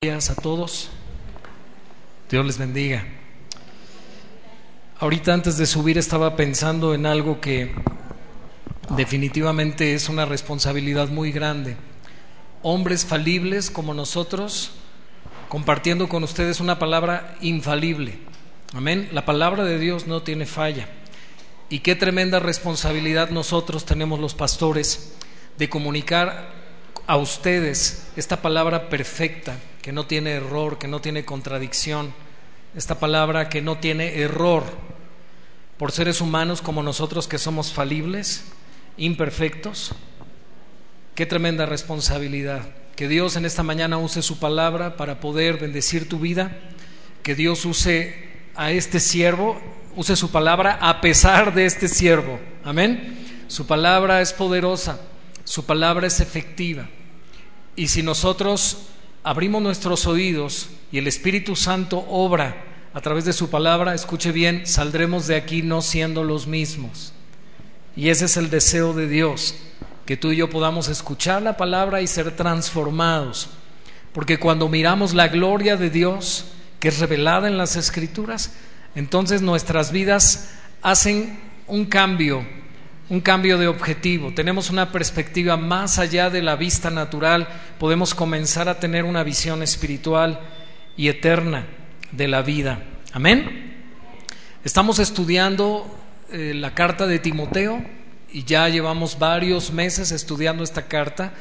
días a todos. Dios les bendiga. Ahorita antes de subir estaba pensando en algo que definitivamente es una responsabilidad muy grande. Hombres falibles como nosotros, compartiendo con ustedes una palabra infalible. Amén. La palabra de Dios no tiene falla. Y qué tremenda responsabilidad nosotros tenemos los pastores de comunicar a ustedes esta palabra perfecta que no tiene error, que no tiene contradicción, esta palabra que no tiene error por seres humanos como nosotros que somos falibles, imperfectos. Qué tremenda responsabilidad. Que Dios en esta mañana use su palabra para poder bendecir tu vida, que Dios use a este siervo, use su palabra a pesar de este siervo. Amén. Su palabra es poderosa, su palabra es efectiva. Y si nosotros abrimos nuestros oídos y el Espíritu Santo obra a través de su palabra, escuche bien, saldremos de aquí no siendo los mismos. Y ese es el deseo de Dios, que tú y yo podamos escuchar la palabra y ser transformados. Porque cuando miramos la gloria de Dios, que es revelada en las Escrituras, entonces nuestras vidas hacen un cambio un cambio de objetivo, tenemos una perspectiva más allá de la vista natural, podemos comenzar a tener una visión espiritual y eterna de la vida. Amén. Estamos estudiando eh, la carta de Timoteo y ya llevamos varios meses estudiando esta carta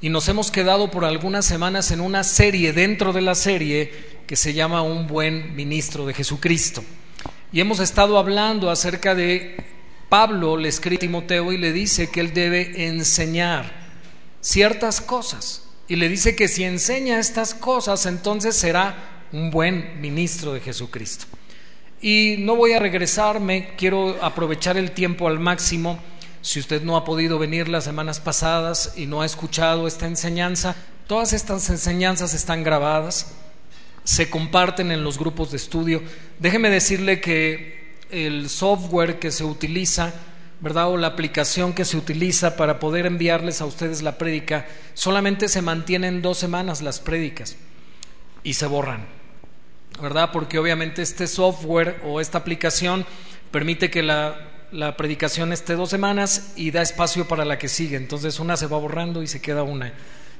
y nos hemos quedado por algunas semanas en una serie dentro de la serie que se llama Un buen ministro de Jesucristo. Y hemos estado hablando acerca de Pablo le escribe a Timoteo y le dice que él debe enseñar ciertas cosas. Y le dice que si enseña estas cosas, entonces será un buen ministro de Jesucristo. Y no voy a regresarme, quiero aprovechar el tiempo al máximo. Si usted no ha podido venir las semanas pasadas y no ha escuchado esta enseñanza, todas estas enseñanzas están grabadas, se comparten en los grupos de estudio. Déjeme decirle que el software que se utiliza, ¿verdad? O la aplicación que se utiliza para poder enviarles a ustedes la prédica, solamente se mantienen dos semanas las prédicas y se borran, ¿verdad? Porque obviamente este software o esta aplicación permite que la, la predicación esté dos semanas y da espacio para la que sigue. Entonces una se va borrando y se queda una.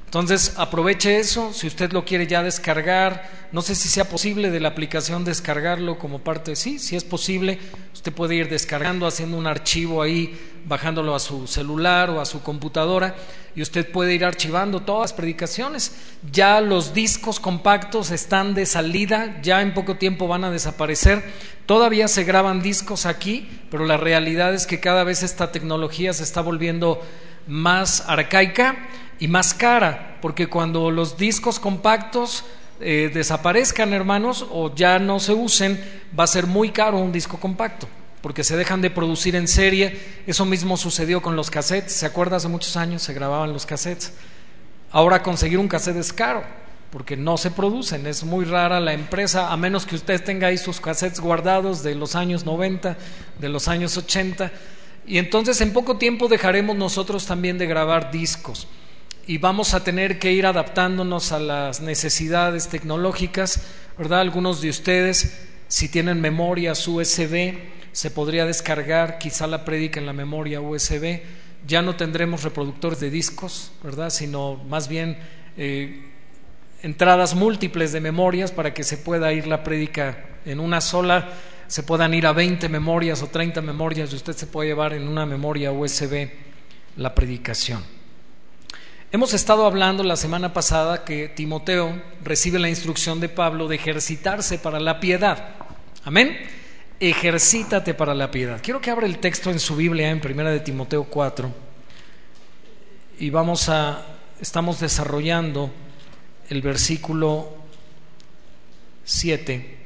Entonces, aproveche eso, si usted lo quiere ya descargar, no sé si sea posible de la aplicación descargarlo como parte, sí, si es posible, usted puede ir descargando, haciendo un archivo ahí, bajándolo a su celular o a su computadora, y usted puede ir archivando todas las predicaciones. Ya los discos compactos están de salida, ya en poco tiempo van a desaparecer. Todavía se graban discos aquí, pero la realidad es que cada vez esta tecnología se está volviendo más arcaica y más cara, porque cuando los discos compactos eh, desaparezcan, hermanos, o ya no se usen, va a ser muy caro un disco compacto, porque se dejan de producir en serie. Eso mismo sucedió con los cassettes. ¿Se acuerda? Hace muchos años se grababan los cassettes. Ahora conseguir un cassette es caro, porque no se producen. Es muy rara la empresa, a menos que usted tenga ahí sus cassettes guardados de los años 90, de los años 80. Y entonces en poco tiempo dejaremos nosotros también de grabar discos y vamos a tener que ir adaptándonos a las necesidades tecnológicas, ¿verdad? Algunos de ustedes, si tienen memorias USB, se podría descargar quizá la prédica en la memoria USB. Ya no tendremos reproductores de discos, ¿verdad? Sino más bien eh, entradas múltiples de memorias para que se pueda ir la prédica en una sola, se puedan ir a 20 memorias o 30 memorias y usted se puede llevar en una memoria USB la predicación. Hemos estado hablando la semana pasada que Timoteo recibe la instrucción de Pablo de ejercitarse para la piedad. Amén. Ejercítate para la piedad. Quiero que abra el texto en su Biblia en Primera de Timoteo 4 y vamos a estamos desarrollando el versículo 7.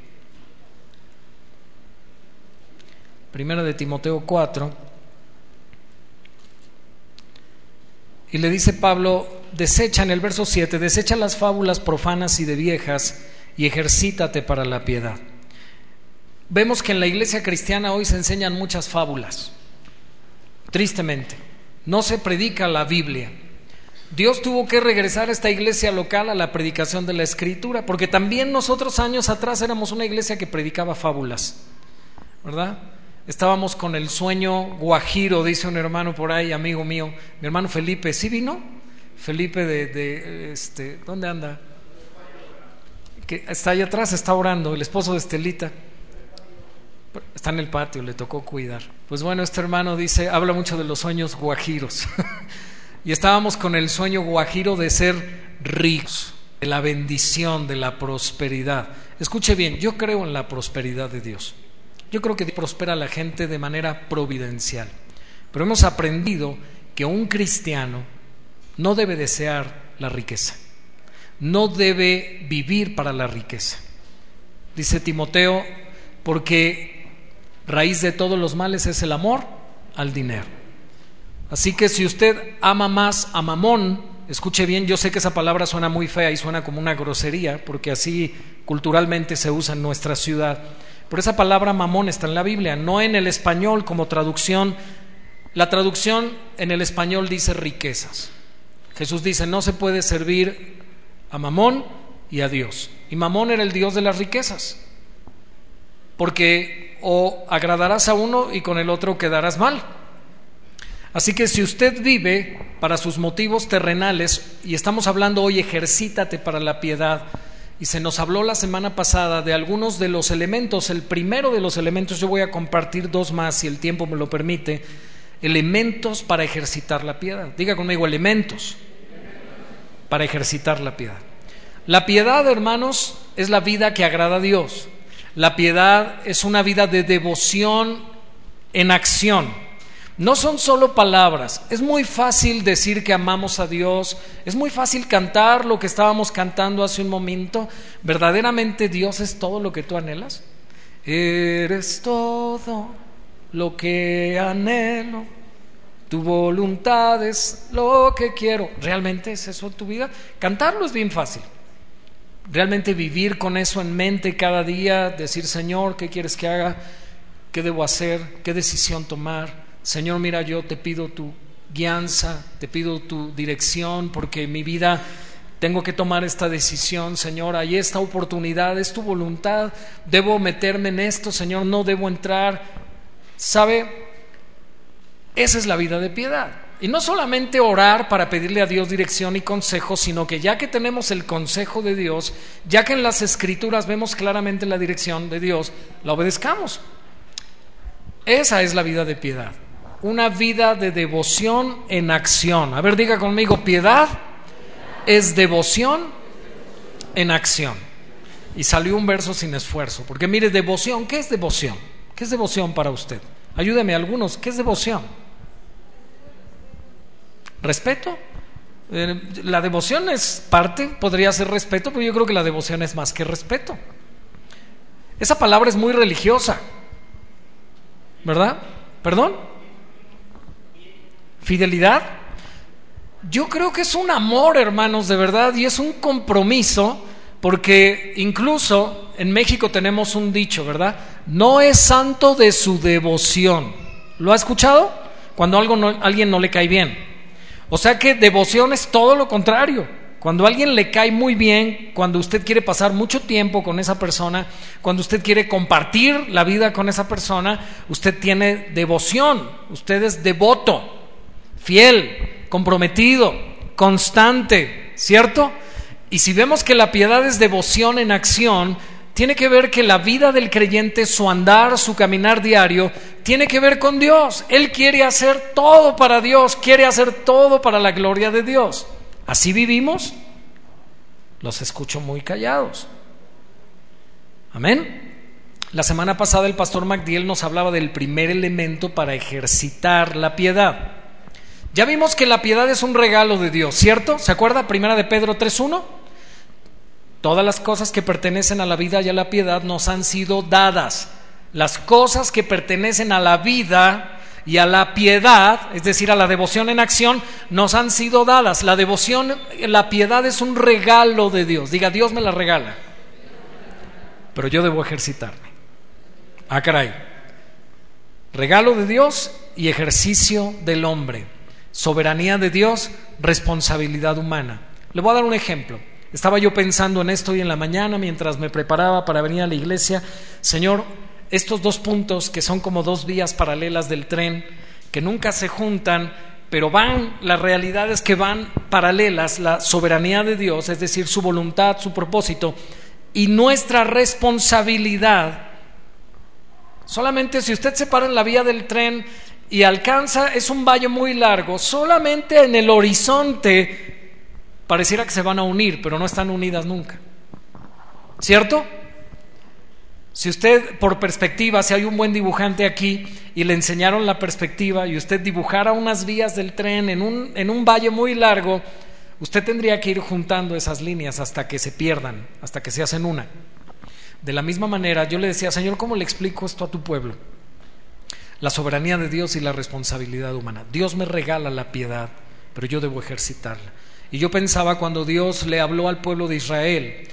Primera de Timoteo 4 Y le dice Pablo, desecha en el verso 7, desecha las fábulas profanas y de viejas y ejercítate para la piedad. Vemos que en la iglesia cristiana hoy se enseñan muchas fábulas, tristemente. No se predica la Biblia. Dios tuvo que regresar a esta iglesia local a la predicación de la escritura, porque también nosotros años atrás éramos una iglesia que predicaba fábulas, ¿verdad? Estábamos con el sueño guajiro, dice un hermano por ahí, amigo mío, mi hermano Felipe, ¿sí vino? Felipe de, este, ¿dónde anda? Que está allá atrás, está orando, el esposo de Estelita. Está en el patio, le tocó cuidar. Pues bueno, este hermano dice, habla mucho de los sueños guajiros. y estábamos con el sueño guajiro de ser ricos, de la bendición, de la prosperidad. Escuche bien, yo creo en la prosperidad de Dios. Yo creo que prospera la gente de manera providencial. Pero hemos aprendido que un cristiano no debe desear la riqueza. No debe vivir para la riqueza. Dice Timoteo, porque raíz de todos los males es el amor al dinero. Así que si usted ama más a mamón, escuche bien, yo sé que esa palabra suena muy fea y suena como una grosería, porque así culturalmente se usa en nuestra ciudad. Por esa palabra mamón está en la Biblia, no en el español como traducción. La traducción en el español dice riquezas. Jesús dice, no se puede servir a mamón y a Dios. Y mamón era el Dios de las riquezas. Porque o agradarás a uno y con el otro quedarás mal. Así que si usted vive para sus motivos terrenales, y estamos hablando hoy, ejercítate para la piedad, y se nos habló la semana pasada de algunos de los elementos. El primero de los elementos, yo voy a compartir dos más si el tiempo me lo permite, elementos para ejercitar la piedad. Diga conmigo, elementos para ejercitar la piedad. La piedad, hermanos, es la vida que agrada a Dios. La piedad es una vida de devoción en acción. No son solo palabras. Es muy fácil decir que amamos a Dios. Es muy fácil cantar lo que estábamos cantando hace un momento. ¿Verdaderamente Dios es todo lo que tú anhelas? Eres todo lo que anhelo. Tu voluntad es lo que quiero. ¿Realmente es eso tu vida? Cantarlo es bien fácil. Realmente vivir con eso en mente cada día, decir, Señor, ¿qué quieres que haga? ¿Qué debo hacer? ¿Qué decisión tomar? Señor, mira, yo te pido tu guianza, te pido tu dirección, porque mi vida tengo que tomar esta decisión, Señor, hay esta oportunidad, es tu voluntad, debo meterme en esto, Señor, no debo entrar. ¿Sabe? Esa es la vida de piedad. Y no solamente orar para pedirle a Dios dirección y consejo, sino que ya que tenemos el consejo de Dios, ya que en las escrituras vemos claramente la dirección de Dios, la obedezcamos. Esa es la vida de piedad una vida de devoción en acción. A ver, diga conmigo, piedad es devoción en acción. Y salió un verso sin esfuerzo, porque mire, devoción, ¿qué es devoción? ¿Qué es devoción para usted? Ayúdeme algunos, ¿qué es devoción? ¿Respeto? Eh, la devoción es parte, podría ser respeto, pero yo creo que la devoción es más que respeto. Esa palabra es muy religiosa, ¿verdad? ¿Perdón? Fidelidad, yo creo que es un amor, hermanos, de verdad, y es un compromiso, porque incluso en México tenemos un dicho, ¿verdad? No es santo de su devoción. ¿Lo ha escuchado? Cuando algo alguien no le cae bien. O sea que devoción es todo lo contrario. Cuando a alguien le cae muy bien, cuando usted quiere pasar mucho tiempo con esa persona, cuando usted quiere compartir la vida con esa persona, usted tiene devoción, usted es devoto fiel, comprometido, constante, ¿cierto? Y si vemos que la piedad es devoción en acción, tiene que ver que la vida del creyente, su andar, su caminar diario, tiene que ver con Dios. Él quiere hacer todo para Dios, quiere hacer todo para la gloria de Dios. ¿Así vivimos? Los escucho muy callados. Amén. La semana pasada el pastor MacDiel nos hablaba del primer elemento para ejercitar la piedad. Ya vimos que la piedad es un regalo de Dios, ¿cierto? ¿Se acuerda? Primera de Pedro 3.1. Todas las cosas que pertenecen a la vida y a la piedad nos han sido dadas. Las cosas que pertenecen a la vida y a la piedad, es decir, a la devoción en acción, nos han sido dadas. La devoción, la piedad es un regalo de Dios. Diga, Dios me la regala. Pero yo debo ejercitarme. Ah, caray. Regalo de Dios y ejercicio del hombre. Soberanía de Dios, responsabilidad humana. Le voy a dar un ejemplo. Estaba yo pensando en esto hoy en la mañana mientras me preparaba para venir a la iglesia. Señor, estos dos puntos que son como dos vías paralelas del tren, que nunca se juntan, pero van, la realidad es que van paralelas, la soberanía de Dios, es decir, su voluntad, su propósito, y nuestra responsabilidad. Solamente si usted se para en la vía del tren y alcanza, es un valle muy largo, solamente en el horizonte pareciera que se van a unir, pero no están unidas nunca. ¿Cierto? Si usted, por perspectiva, si hay un buen dibujante aquí y le enseñaron la perspectiva y usted dibujara unas vías del tren en un, en un valle muy largo, usted tendría que ir juntando esas líneas hasta que se pierdan, hasta que se hacen una. De la misma manera, yo le decía, Señor, ¿cómo le explico esto a tu pueblo? La soberanía de Dios y la responsabilidad humana. Dios me regala la piedad, pero yo debo ejercitarla. Y yo pensaba cuando Dios le habló al pueblo de Israel,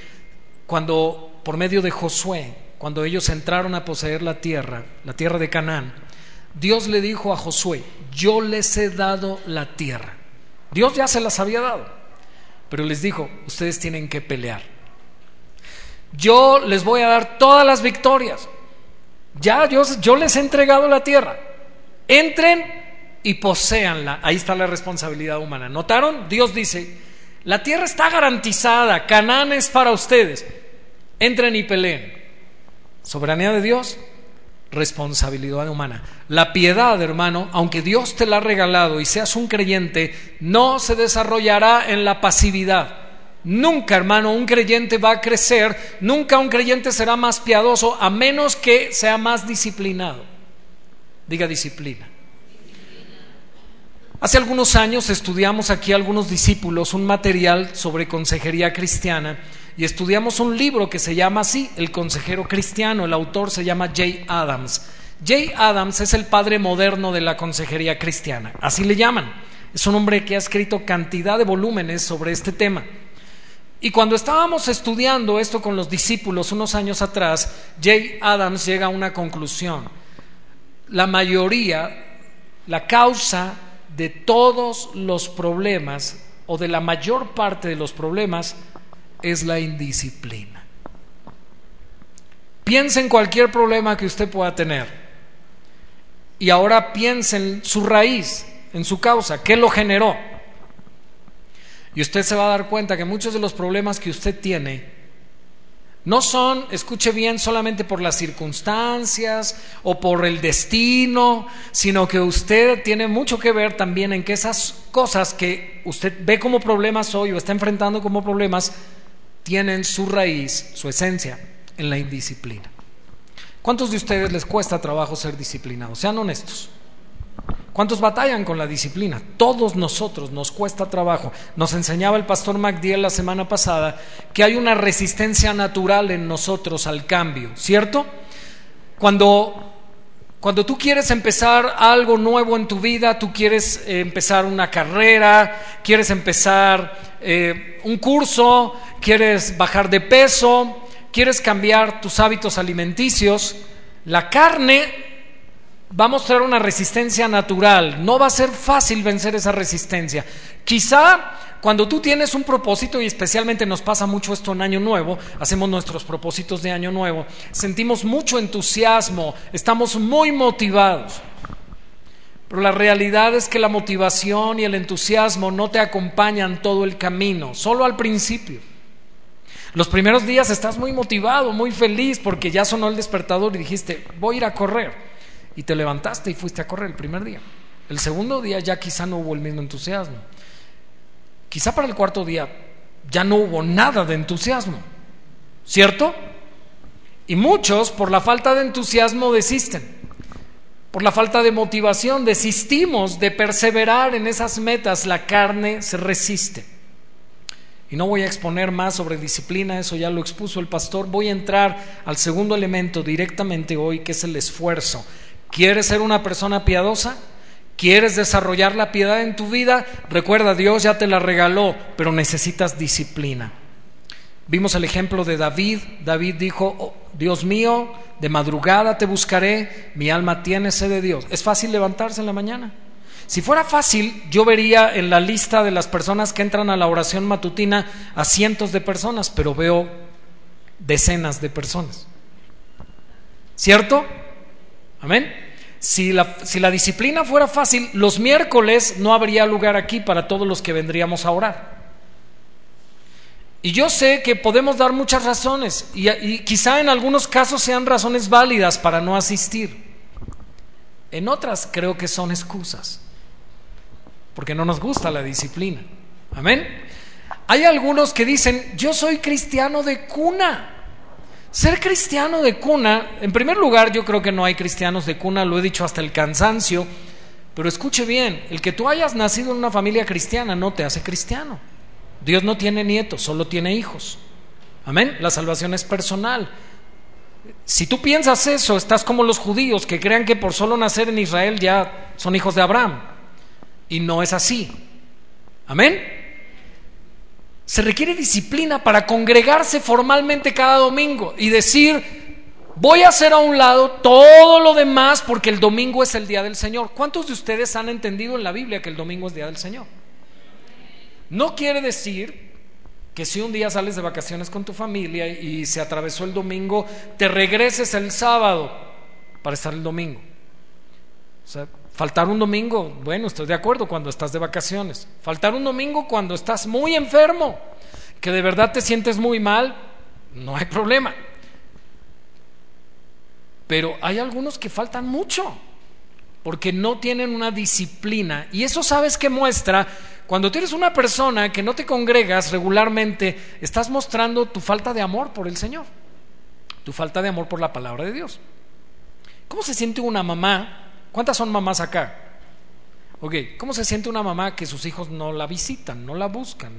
cuando por medio de Josué, cuando ellos entraron a poseer la tierra, la tierra de Canaán, Dios le dijo a Josué, yo les he dado la tierra. Dios ya se las había dado, pero les dijo, ustedes tienen que pelear. Yo les voy a dar todas las victorias. Ya yo, yo les he entregado la tierra. Entren y poséanla. Ahí está la responsabilidad humana. ¿Notaron? Dios dice, la tierra está garantizada, Canaán es para ustedes. Entren y peleen. Soberanía de Dios, responsabilidad humana. La piedad, hermano, aunque Dios te la ha regalado y seas un creyente, no se desarrollará en la pasividad. Nunca, hermano, un creyente va a crecer, nunca un creyente será más piadoso a menos que sea más disciplinado. Diga disciplina. Hace algunos años estudiamos aquí algunos discípulos un material sobre consejería cristiana y estudiamos un libro que se llama así, El consejero cristiano. El autor se llama Jay Adams. Jay Adams es el padre moderno de la consejería cristiana, así le llaman. Es un hombre que ha escrito cantidad de volúmenes sobre este tema. Y cuando estábamos estudiando esto con los discípulos unos años atrás, Jay Adams llega a una conclusión. La mayoría, la causa de todos los problemas o de la mayor parte de los problemas es la indisciplina. Piense en cualquier problema que usted pueda tener y ahora piense en su raíz, en su causa, qué lo generó. Y usted se va a dar cuenta que muchos de los problemas que usted tiene no son, escuche bien, solamente por las circunstancias o por el destino, sino que usted tiene mucho que ver también en que esas cosas que usted ve como problemas hoy o está enfrentando como problemas, tienen su raíz, su esencia en la indisciplina. ¿Cuántos de ustedes les cuesta trabajo ser disciplinados? Sean honestos. ¿Cuántos batallan con la disciplina? Todos nosotros nos cuesta trabajo. Nos enseñaba el pastor MacDiel la semana pasada que hay una resistencia natural en nosotros al cambio, ¿cierto? Cuando, cuando tú quieres empezar algo nuevo en tu vida, tú quieres eh, empezar una carrera, quieres empezar eh, un curso, quieres bajar de peso, quieres cambiar tus hábitos alimenticios, la carne va a mostrar una resistencia natural. No va a ser fácil vencer esa resistencia. Quizá cuando tú tienes un propósito, y especialmente nos pasa mucho esto en Año Nuevo, hacemos nuestros propósitos de Año Nuevo, sentimos mucho entusiasmo, estamos muy motivados. Pero la realidad es que la motivación y el entusiasmo no te acompañan todo el camino, solo al principio. Los primeros días estás muy motivado, muy feliz porque ya sonó el despertador y dijiste, voy a ir a correr. Y te levantaste y fuiste a correr el primer día. El segundo día ya quizá no hubo el mismo entusiasmo. Quizá para el cuarto día ya no hubo nada de entusiasmo. ¿Cierto? Y muchos por la falta de entusiasmo desisten por la falta de motivación, desistimos de perseverar en esas metas, la carne se resiste. Y no voy a exponer más sobre disciplina, eso ya lo expuso el pastor, voy a entrar al segundo elemento directamente hoy, que es el esfuerzo. ¿Quieres ser una persona piadosa? ¿Quieres desarrollar la piedad en tu vida? Recuerda, Dios ya te la regaló, pero necesitas disciplina. Vimos el ejemplo de David. David dijo, oh, Dios mío, de madrugada te buscaré, mi alma tiene sed de Dios. ¿Es fácil levantarse en la mañana? Si fuera fácil, yo vería en la lista de las personas que entran a la oración matutina a cientos de personas, pero veo decenas de personas. ¿Cierto? Amén. Si la, si la, disciplina fuera fácil, los miércoles no habría lugar aquí para todos los que vendríamos a orar. Y yo sé que podemos dar muchas razones y, y quizá en algunos casos sean razones válidas para no asistir. En otras creo que son excusas, porque no nos gusta la disciplina. Amén. Hay algunos que dicen, yo soy cristiano de cuna. Ser cristiano de cuna, en primer lugar yo creo que no hay cristianos de cuna, lo he dicho hasta el cansancio, pero escuche bien, el que tú hayas nacido en una familia cristiana no te hace cristiano. Dios no tiene nietos, solo tiene hijos. Amén. La salvación es personal. Si tú piensas eso, estás como los judíos que crean que por solo nacer en Israel ya son hijos de Abraham. Y no es así. Amén. Se requiere disciplina para congregarse formalmente cada domingo y decir, voy a hacer a un lado todo lo demás porque el domingo es el día del Señor. ¿Cuántos de ustedes han entendido en la Biblia que el domingo es día del Señor? No quiere decir que si un día sales de vacaciones con tu familia y se atravesó el domingo, te regreses el sábado para estar el domingo. O sea, faltar un domingo, bueno, estoy de acuerdo cuando estás de vacaciones. Faltar un domingo cuando estás muy enfermo, que de verdad te sientes muy mal, no hay problema. Pero hay algunos que faltan mucho porque no tienen una disciplina. Y eso sabes que muestra cuando tienes una persona que no te congregas regularmente, estás mostrando tu falta de amor por el Señor, tu falta de amor por la palabra de Dios. ¿Cómo se siente una mamá? ¿Cuántas son mamás acá? Ok, ¿cómo se siente una mamá que sus hijos no la visitan, no la buscan?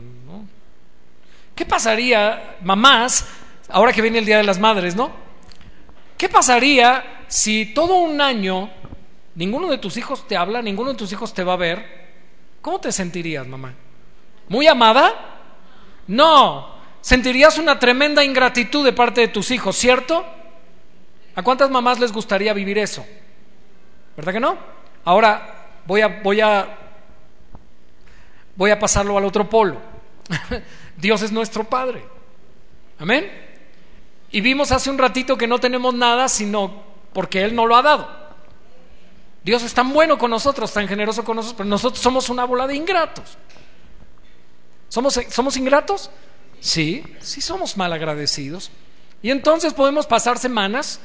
¿Qué pasaría, mamás, ahora que viene el Día de las Madres, ¿no? ¿Qué pasaría si todo un año ninguno de tus hijos te habla, ninguno de tus hijos te va a ver ¿Cómo te sentirías, mamá? ¿Muy amada? No, sentirías una tremenda ingratitud de parte de tus hijos, ¿cierto? ¿A cuántas mamás les gustaría vivir eso? ¿Verdad que no? Ahora voy a, voy a, voy a pasarlo al otro polo. Dios es nuestro Padre. Amén. Y vimos hace un ratito que no tenemos nada sino porque Él no lo ha dado. Dios es tan bueno con nosotros, tan generoso con nosotros, pero nosotros somos una bola de ingratos. ¿Somos, ¿Somos ingratos? Sí, sí somos mal agradecidos. Y entonces podemos pasar semanas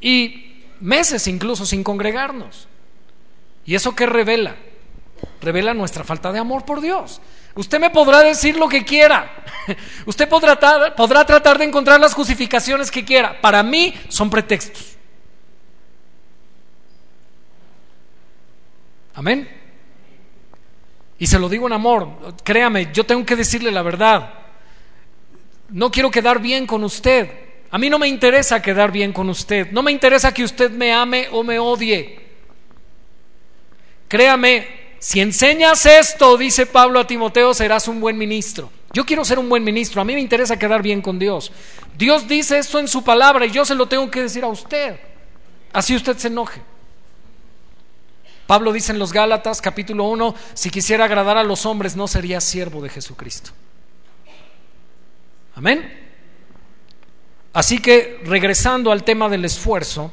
y meses incluso sin congregarnos. ¿Y eso qué revela? Revela nuestra falta de amor por Dios. Usted me podrá decir lo que quiera. Usted podrá, podrá tratar de encontrar las justificaciones que quiera. Para mí son pretextos. Amén. Y se lo digo en amor, créame, yo tengo que decirle la verdad. No quiero quedar bien con usted. A mí no me interesa quedar bien con usted. No me interesa que usted me ame o me odie. Créame, si enseñas esto, dice Pablo a Timoteo, serás un buen ministro. Yo quiero ser un buen ministro. A mí me interesa quedar bien con Dios. Dios dice esto en su palabra y yo se lo tengo que decir a usted. Así usted se enoje. Pablo dice en los Gálatas capítulo 1, si quisiera agradar a los hombres no sería siervo de Jesucristo. Amén. Así que regresando al tema del esfuerzo,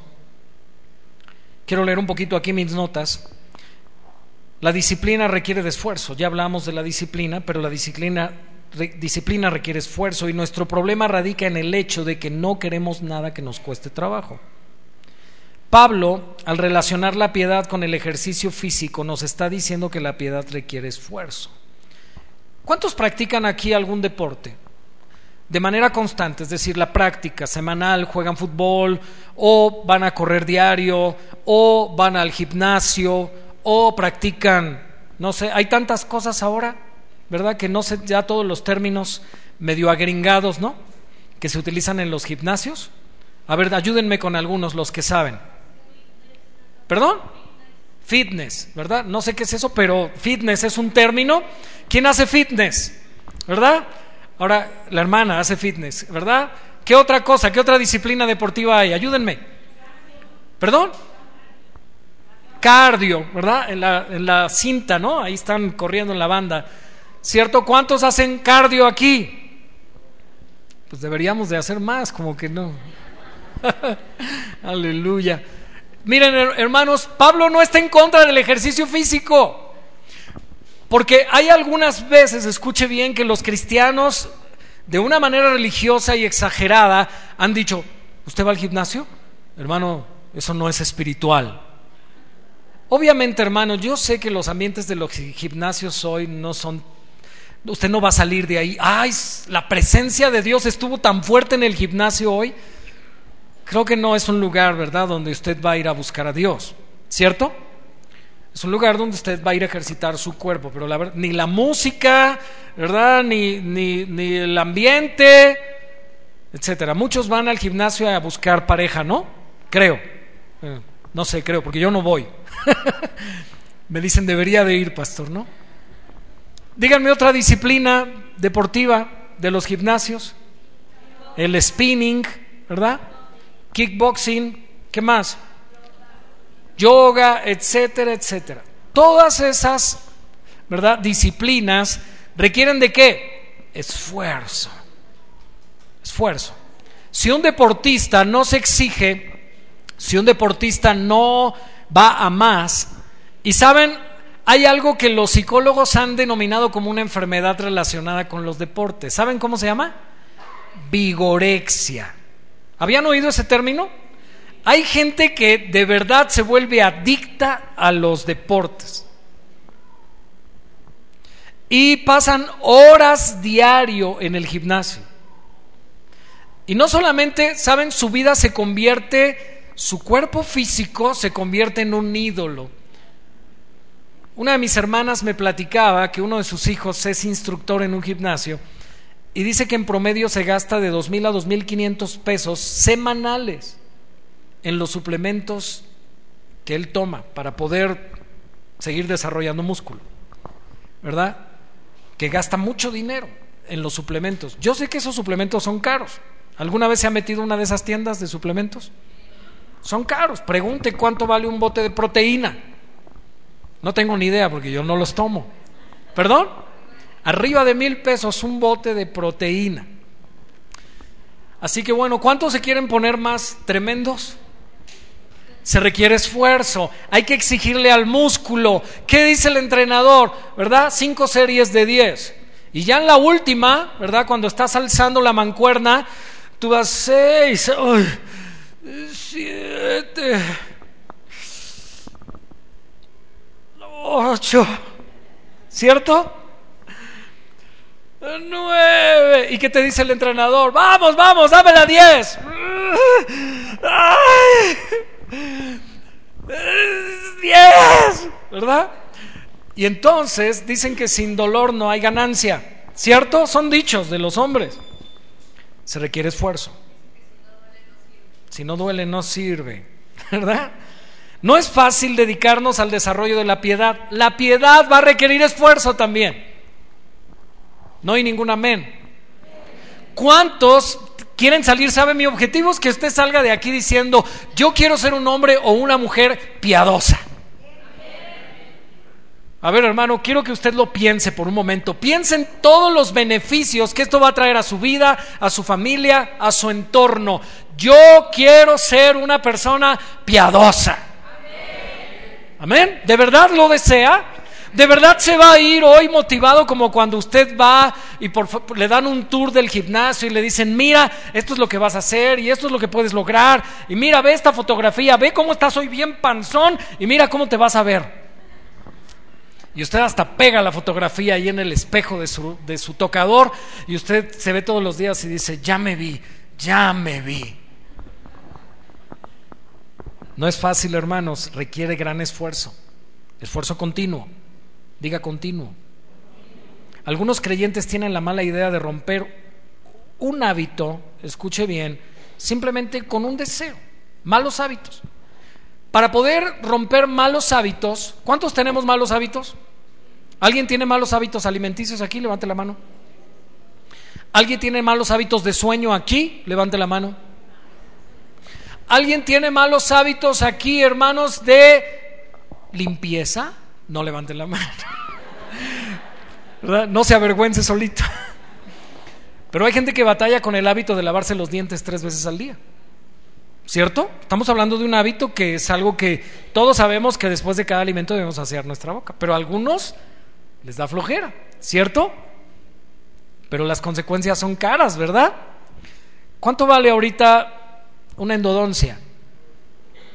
quiero leer un poquito aquí mis notas. La disciplina requiere de esfuerzo. Ya hablamos de la disciplina, pero la disciplina, disciplina requiere esfuerzo y nuestro problema radica en el hecho de que no queremos nada que nos cueste trabajo. Pablo, al relacionar la piedad con el ejercicio físico, nos está diciendo que la piedad requiere esfuerzo. ¿Cuántos practican aquí algún deporte? De manera constante, es decir, la práctica semanal, juegan fútbol, o van a correr diario, o van al gimnasio, o practican, no sé, hay tantas cosas ahora, ¿verdad? Que no sé ya todos los términos medio agringados, ¿no? Que se utilizan en los gimnasios. A ver, ayúdenme con algunos, los que saben. ¿Perdón? Fitness, ¿verdad? No sé qué es eso, pero fitness es un término. ¿Quién hace fitness? ¿Verdad? Ahora, la hermana hace fitness, ¿verdad? ¿Qué otra cosa, qué otra disciplina deportiva hay? Ayúdenme. ¿Perdón? cardio, ¿verdad? En la, en la cinta, ¿no? Ahí están corriendo en la banda. ¿Cierto? ¿Cuántos hacen cardio aquí? Pues deberíamos de hacer más, como que no. Aleluya. Miren, hermanos, Pablo no está en contra del ejercicio físico. Porque hay algunas veces, escuche bien, que los cristianos, de una manera religiosa y exagerada, han dicho, ¿usted va al gimnasio? Hermano, eso no es espiritual. Obviamente, hermano, yo sé que los ambientes de los gimnasios hoy no son... Usted no va a salir de ahí. Ay, la presencia de Dios estuvo tan fuerte en el gimnasio hoy. Creo que no es un lugar, ¿verdad?, donde usted va a ir a buscar a Dios. ¿Cierto? Es un lugar donde usted va a ir a ejercitar su cuerpo, pero la verdad, ni la música, ¿verdad? Ni, ni, ni el ambiente, etcétera. Muchos van al gimnasio a buscar pareja, ¿no? Creo. Eh, no sé, creo, porque yo no voy. Me dicen, debería de ir, pastor, ¿no? Díganme otra disciplina deportiva de los gimnasios. El spinning, ¿verdad? Kickboxing, ¿qué más? Yoga, etcétera, etcétera. Todas esas, ¿verdad? Disciplinas requieren de qué? Esfuerzo. Esfuerzo. Si un deportista no se exige, si un deportista no va a más. Y saben, hay algo que los psicólogos han denominado como una enfermedad relacionada con los deportes. ¿Saben cómo se llama? Vigorexia. ¿Habían oído ese término? Hay gente que de verdad se vuelve adicta a los deportes. Y pasan horas diario en el gimnasio. Y no solamente, saben, su vida se convierte su cuerpo físico se convierte en un ídolo. Una de mis hermanas me platicaba que uno de sus hijos es instructor en un gimnasio y dice que en promedio se gasta de dos mil a dos mil quinientos pesos semanales en los suplementos que él toma para poder seguir desarrollando músculo. ¿Verdad? Que gasta mucho dinero en los suplementos. Yo sé que esos suplementos son caros. ¿Alguna vez se ha metido una de esas tiendas de suplementos? Son caros. Pregunte cuánto vale un bote de proteína. No tengo ni idea porque yo no los tomo. ¿Perdón? Arriba de mil pesos un bote de proteína. Así que bueno, ¿cuántos se quieren poner más tremendos? Se requiere esfuerzo, hay que exigirle al músculo. ¿Qué dice el entrenador? ¿Verdad? Cinco series de diez. Y ya en la última, ¿verdad? Cuando estás alzando la mancuerna, tú vas seis siete, ocho, ¿cierto? Nueve. ¿Y qué te dice el entrenador? Vamos, vamos, dame la diez. Diez, ¿verdad? Y entonces dicen que sin dolor no hay ganancia, ¿cierto? Son dichos de los hombres. Se requiere esfuerzo. Si no duele, no sirve, ¿verdad? No es fácil dedicarnos al desarrollo de la piedad. La piedad va a requerir esfuerzo también. No hay ningún amén. ¿Cuántos quieren salir? ¿Sabe mi objetivo? Es que usted salga de aquí diciendo, yo quiero ser un hombre o una mujer piadosa. A ver, hermano, quiero que usted lo piense por un momento. Piense en todos los beneficios que esto va a traer a su vida, a su familia, a su entorno. Yo quiero ser una persona piadosa. Amén. ¿De verdad lo desea? ¿De verdad se va a ir hoy motivado como cuando usted va y por, le dan un tour del gimnasio y le dicen, mira, esto es lo que vas a hacer y esto es lo que puedes lograr y mira, ve esta fotografía, ve cómo estás hoy bien panzón y mira cómo te vas a ver? Y usted hasta pega la fotografía ahí en el espejo de su, de su tocador y usted se ve todos los días y dice, ya me vi, ya me vi. No es fácil, hermanos, requiere gran esfuerzo, esfuerzo continuo, diga continuo. Algunos creyentes tienen la mala idea de romper un hábito, escuche bien, simplemente con un deseo, malos hábitos. Para poder romper malos hábitos, ¿cuántos tenemos malos hábitos? ¿Alguien tiene malos hábitos alimenticios aquí? Levante la mano. ¿Alguien tiene malos hábitos de sueño aquí? Levante la mano. ¿Alguien tiene malos hábitos aquí, hermanos, de limpieza, no levanten la mano. No se avergüence solito. Pero hay gente que batalla con el hábito de lavarse los dientes tres veces al día. ¿Cierto? Estamos hablando de un hábito que es algo que todos sabemos que después de cada alimento debemos hacer nuestra boca, pero a algunos les da flojera, ¿cierto? Pero las consecuencias son caras, ¿verdad? ¿Cuánto vale ahorita una endodoncia?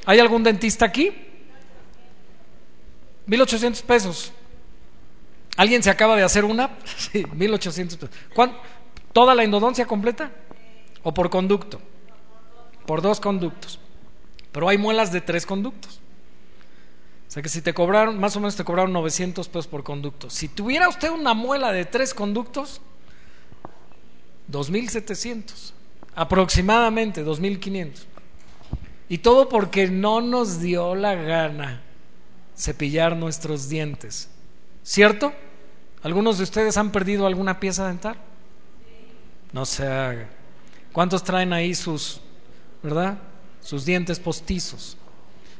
¿Hay algún dentista aquí? 1800 pesos. ¿Alguien se acaba de hacer una? Sí, 1800 pesos. ¿Toda la endodoncia completa? ¿O por conducto? Por dos conductos. Pero hay muelas de tres conductos. O sea que si te cobraron, más o menos te cobraron 900 pesos por conducto. Si tuviera usted una muela de tres conductos, 2700. Aproximadamente 2500. Y todo porque no nos dio la gana cepillar nuestros dientes. ¿Cierto? ¿Algunos de ustedes han perdido alguna pieza dental? No se haga. ¿Cuántos traen ahí sus, verdad? Sus dientes postizos.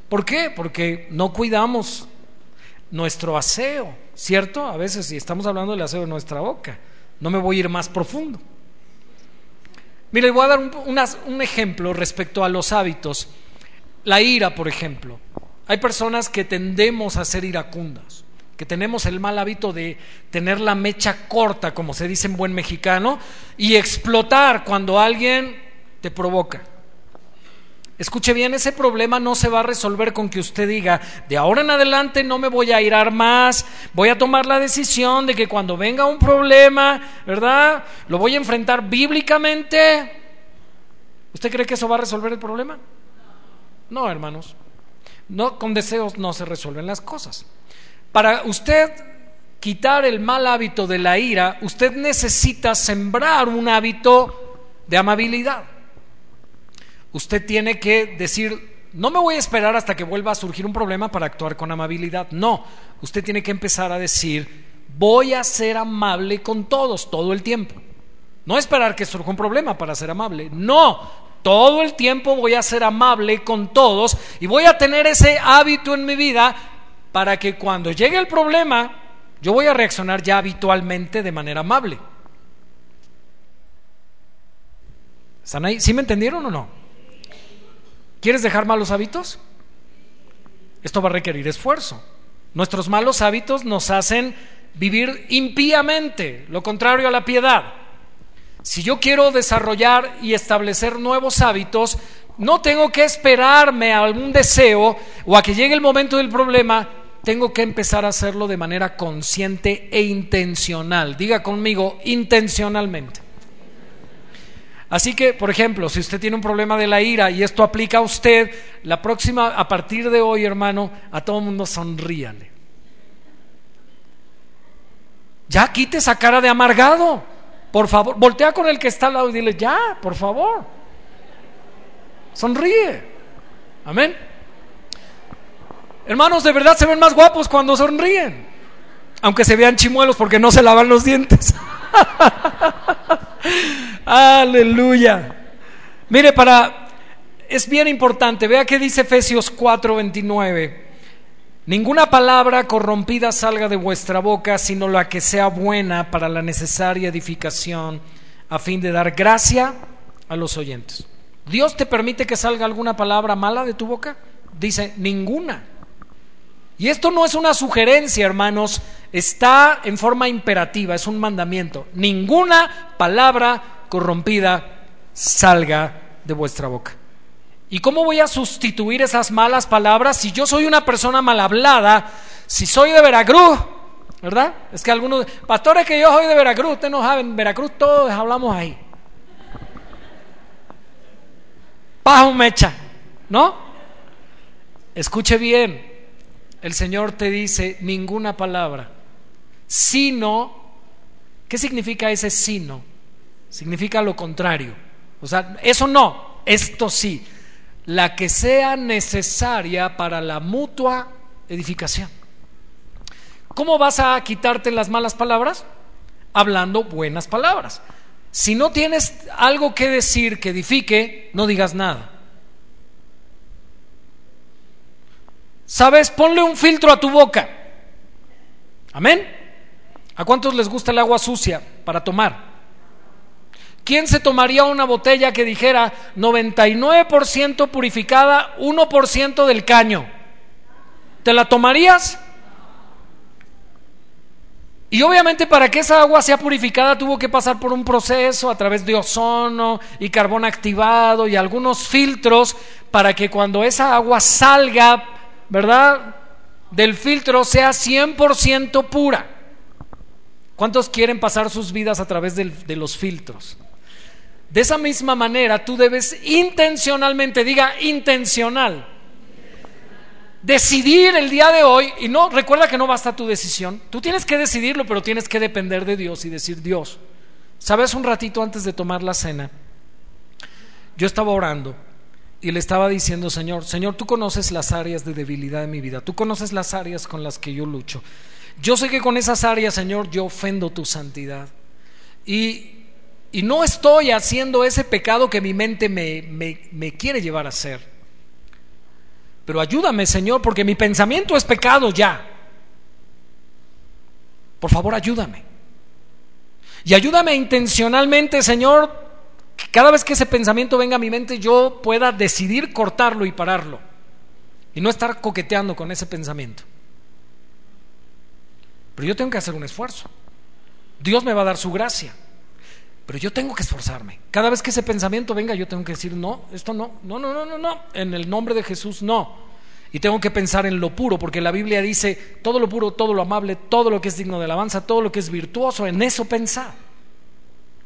¿Por qué? Porque no cuidamos nuestro aseo, ¿cierto? A veces si estamos hablando del aseo de nuestra boca, no me voy a ir más profundo. Mire, voy a dar un, un ejemplo respecto a los hábitos. La ira, por ejemplo. Hay personas que tendemos a ser iracundas, que tenemos el mal hábito de tener la mecha corta, como se dice en buen mexicano, y explotar cuando alguien te provoca. Escuche bien, ese problema no se va a resolver con que usted diga, de ahora en adelante no me voy a irar más, voy a tomar la decisión de que cuando venga un problema, ¿verdad? Lo voy a enfrentar bíblicamente. ¿Usted cree que eso va a resolver el problema? No, hermanos. No, con deseos no se resuelven las cosas. Para usted quitar el mal hábito de la ira, usted necesita sembrar un hábito de amabilidad. Usted tiene que decir, no me voy a esperar hasta que vuelva a surgir un problema para actuar con amabilidad. No, usted tiene que empezar a decir, voy a ser amable con todos todo el tiempo. No esperar que surja un problema para ser amable. No, todo el tiempo voy a ser amable con todos y voy a tener ese hábito en mi vida para que cuando llegue el problema yo voy a reaccionar ya habitualmente de manera amable. ¿Están ahí? ¿Sí me entendieron o no? ¿Quieres dejar malos hábitos? Esto va a requerir esfuerzo. Nuestros malos hábitos nos hacen vivir impíamente, lo contrario a la piedad. Si yo quiero desarrollar y establecer nuevos hábitos, no tengo que esperarme a algún deseo o a que llegue el momento del problema, tengo que empezar a hacerlo de manera consciente e intencional. Diga conmigo, intencionalmente. Así que, por ejemplo, si usted tiene un problema de la ira y esto aplica a usted, la próxima, a partir de hoy, hermano, a todo el mundo sonríale. Ya quite esa cara de amargado. Por favor, voltea con el que está al lado y dile, ya, por favor. Sonríe. Amén. Hermanos, de verdad se ven más guapos cuando sonríen. Aunque se vean chimuelos porque no se lavan los dientes. Aleluya. Mire, para es bien importante, vea que dice Efesios 4:29. Ninguna palabra corrompida salga de vuestra boca, sino la que sea buena para la necesaria edificación, a fin de dar gracia a los oyentes. ¿Dios te permite que salga alguna palabra mala de tu boca? Dice, ninguna. Y esto no es una sugerencia, hermanos, está en forma imperativa, es un mandamiento. Ninguna palabra corrompida salga de vuestra boca. ¿Y cómo voy a sustituir esas malas palabras si yo soy una persona mal hablada? Si soy de Veracruz, ¿verdad? Es que algunos, pastores que yo soy de Veracruz, ustedes no saben, en Veracruz todos hablamos ahí. Paja mecha, ¿no? Escuche bien, el Señor te dice ninguna palabra, sino, ¿qué significa ese sino? Significa lo contrario. O sea, eso no, esto sí la que sea necesaria para la mutua edificación. ¿Cómo vas a quitarte las malas palabras? Hablando buenas palabras. Si no tienes algo que decir que edifique, no digas nada. ¿Sabes? Ponle un filtro a tu boca. Amén. ¿A cuántos les gusta el agua sucia para tomar? ¿Quién se tomaría una botella que dijera 99% purificada, 1% del caño? ¿Te la tomarías? Y obviamente para que esa agua sea purificada tuvo que pasar por un proceso a través de ozono y carbón activado y algunos filtros para que cuando esa agua salga, ¿verdad? Del filtro sea 100% pura. ¿Cuántos quieren pasar sus vidas a través de los filtros? De esa misma manera tú debes intencionalmente, diga intencional, decidir el día de hoy, y no, recuerda que no basta tu decisión, tú tienes que decidirlo, pero tienes que depender de Dios y decir, Dios, ¿sabes un ratito antes de tomar la cena? Yo estaba orando y le estaba diciendo, Señor, Señor, tú conoces las áreas de debilidad de mi vida, tú conoces las áreas con las que yo lucho. Yo sé que con esas áreas, Señor, yo ofendo tu santidad. Y, y no estoy haciendo ese pecado que mi mente me, me, me quiere llevar a hacer. Pero ayúdame, Señor, porque mi pensamiento es pecado ya. Por favor, ayúdame. Y ayúdame intencionalmente, Señor, que cada vez que ese pensamiento venga a mi mente yo pueda decidir cortarlo y pararlo. Y no estar coqueteando con ese pensamiento. Pero yo tengo que hacer un esfuerzo. Dios me va a dar su gracia. Pero yo tengo que esforzarme. Cada vez que ese pensamiento venga, yo tengo que decir, no, esto no, no, no, no, no, no, en el nombre de Jesús no. Y tengo que pensar en lo puro, porque la Biblia dice, todo lo puro, todo lo amable, todo lo que es digno de alabanza, todo lo que es virtuoso, en eso pensar.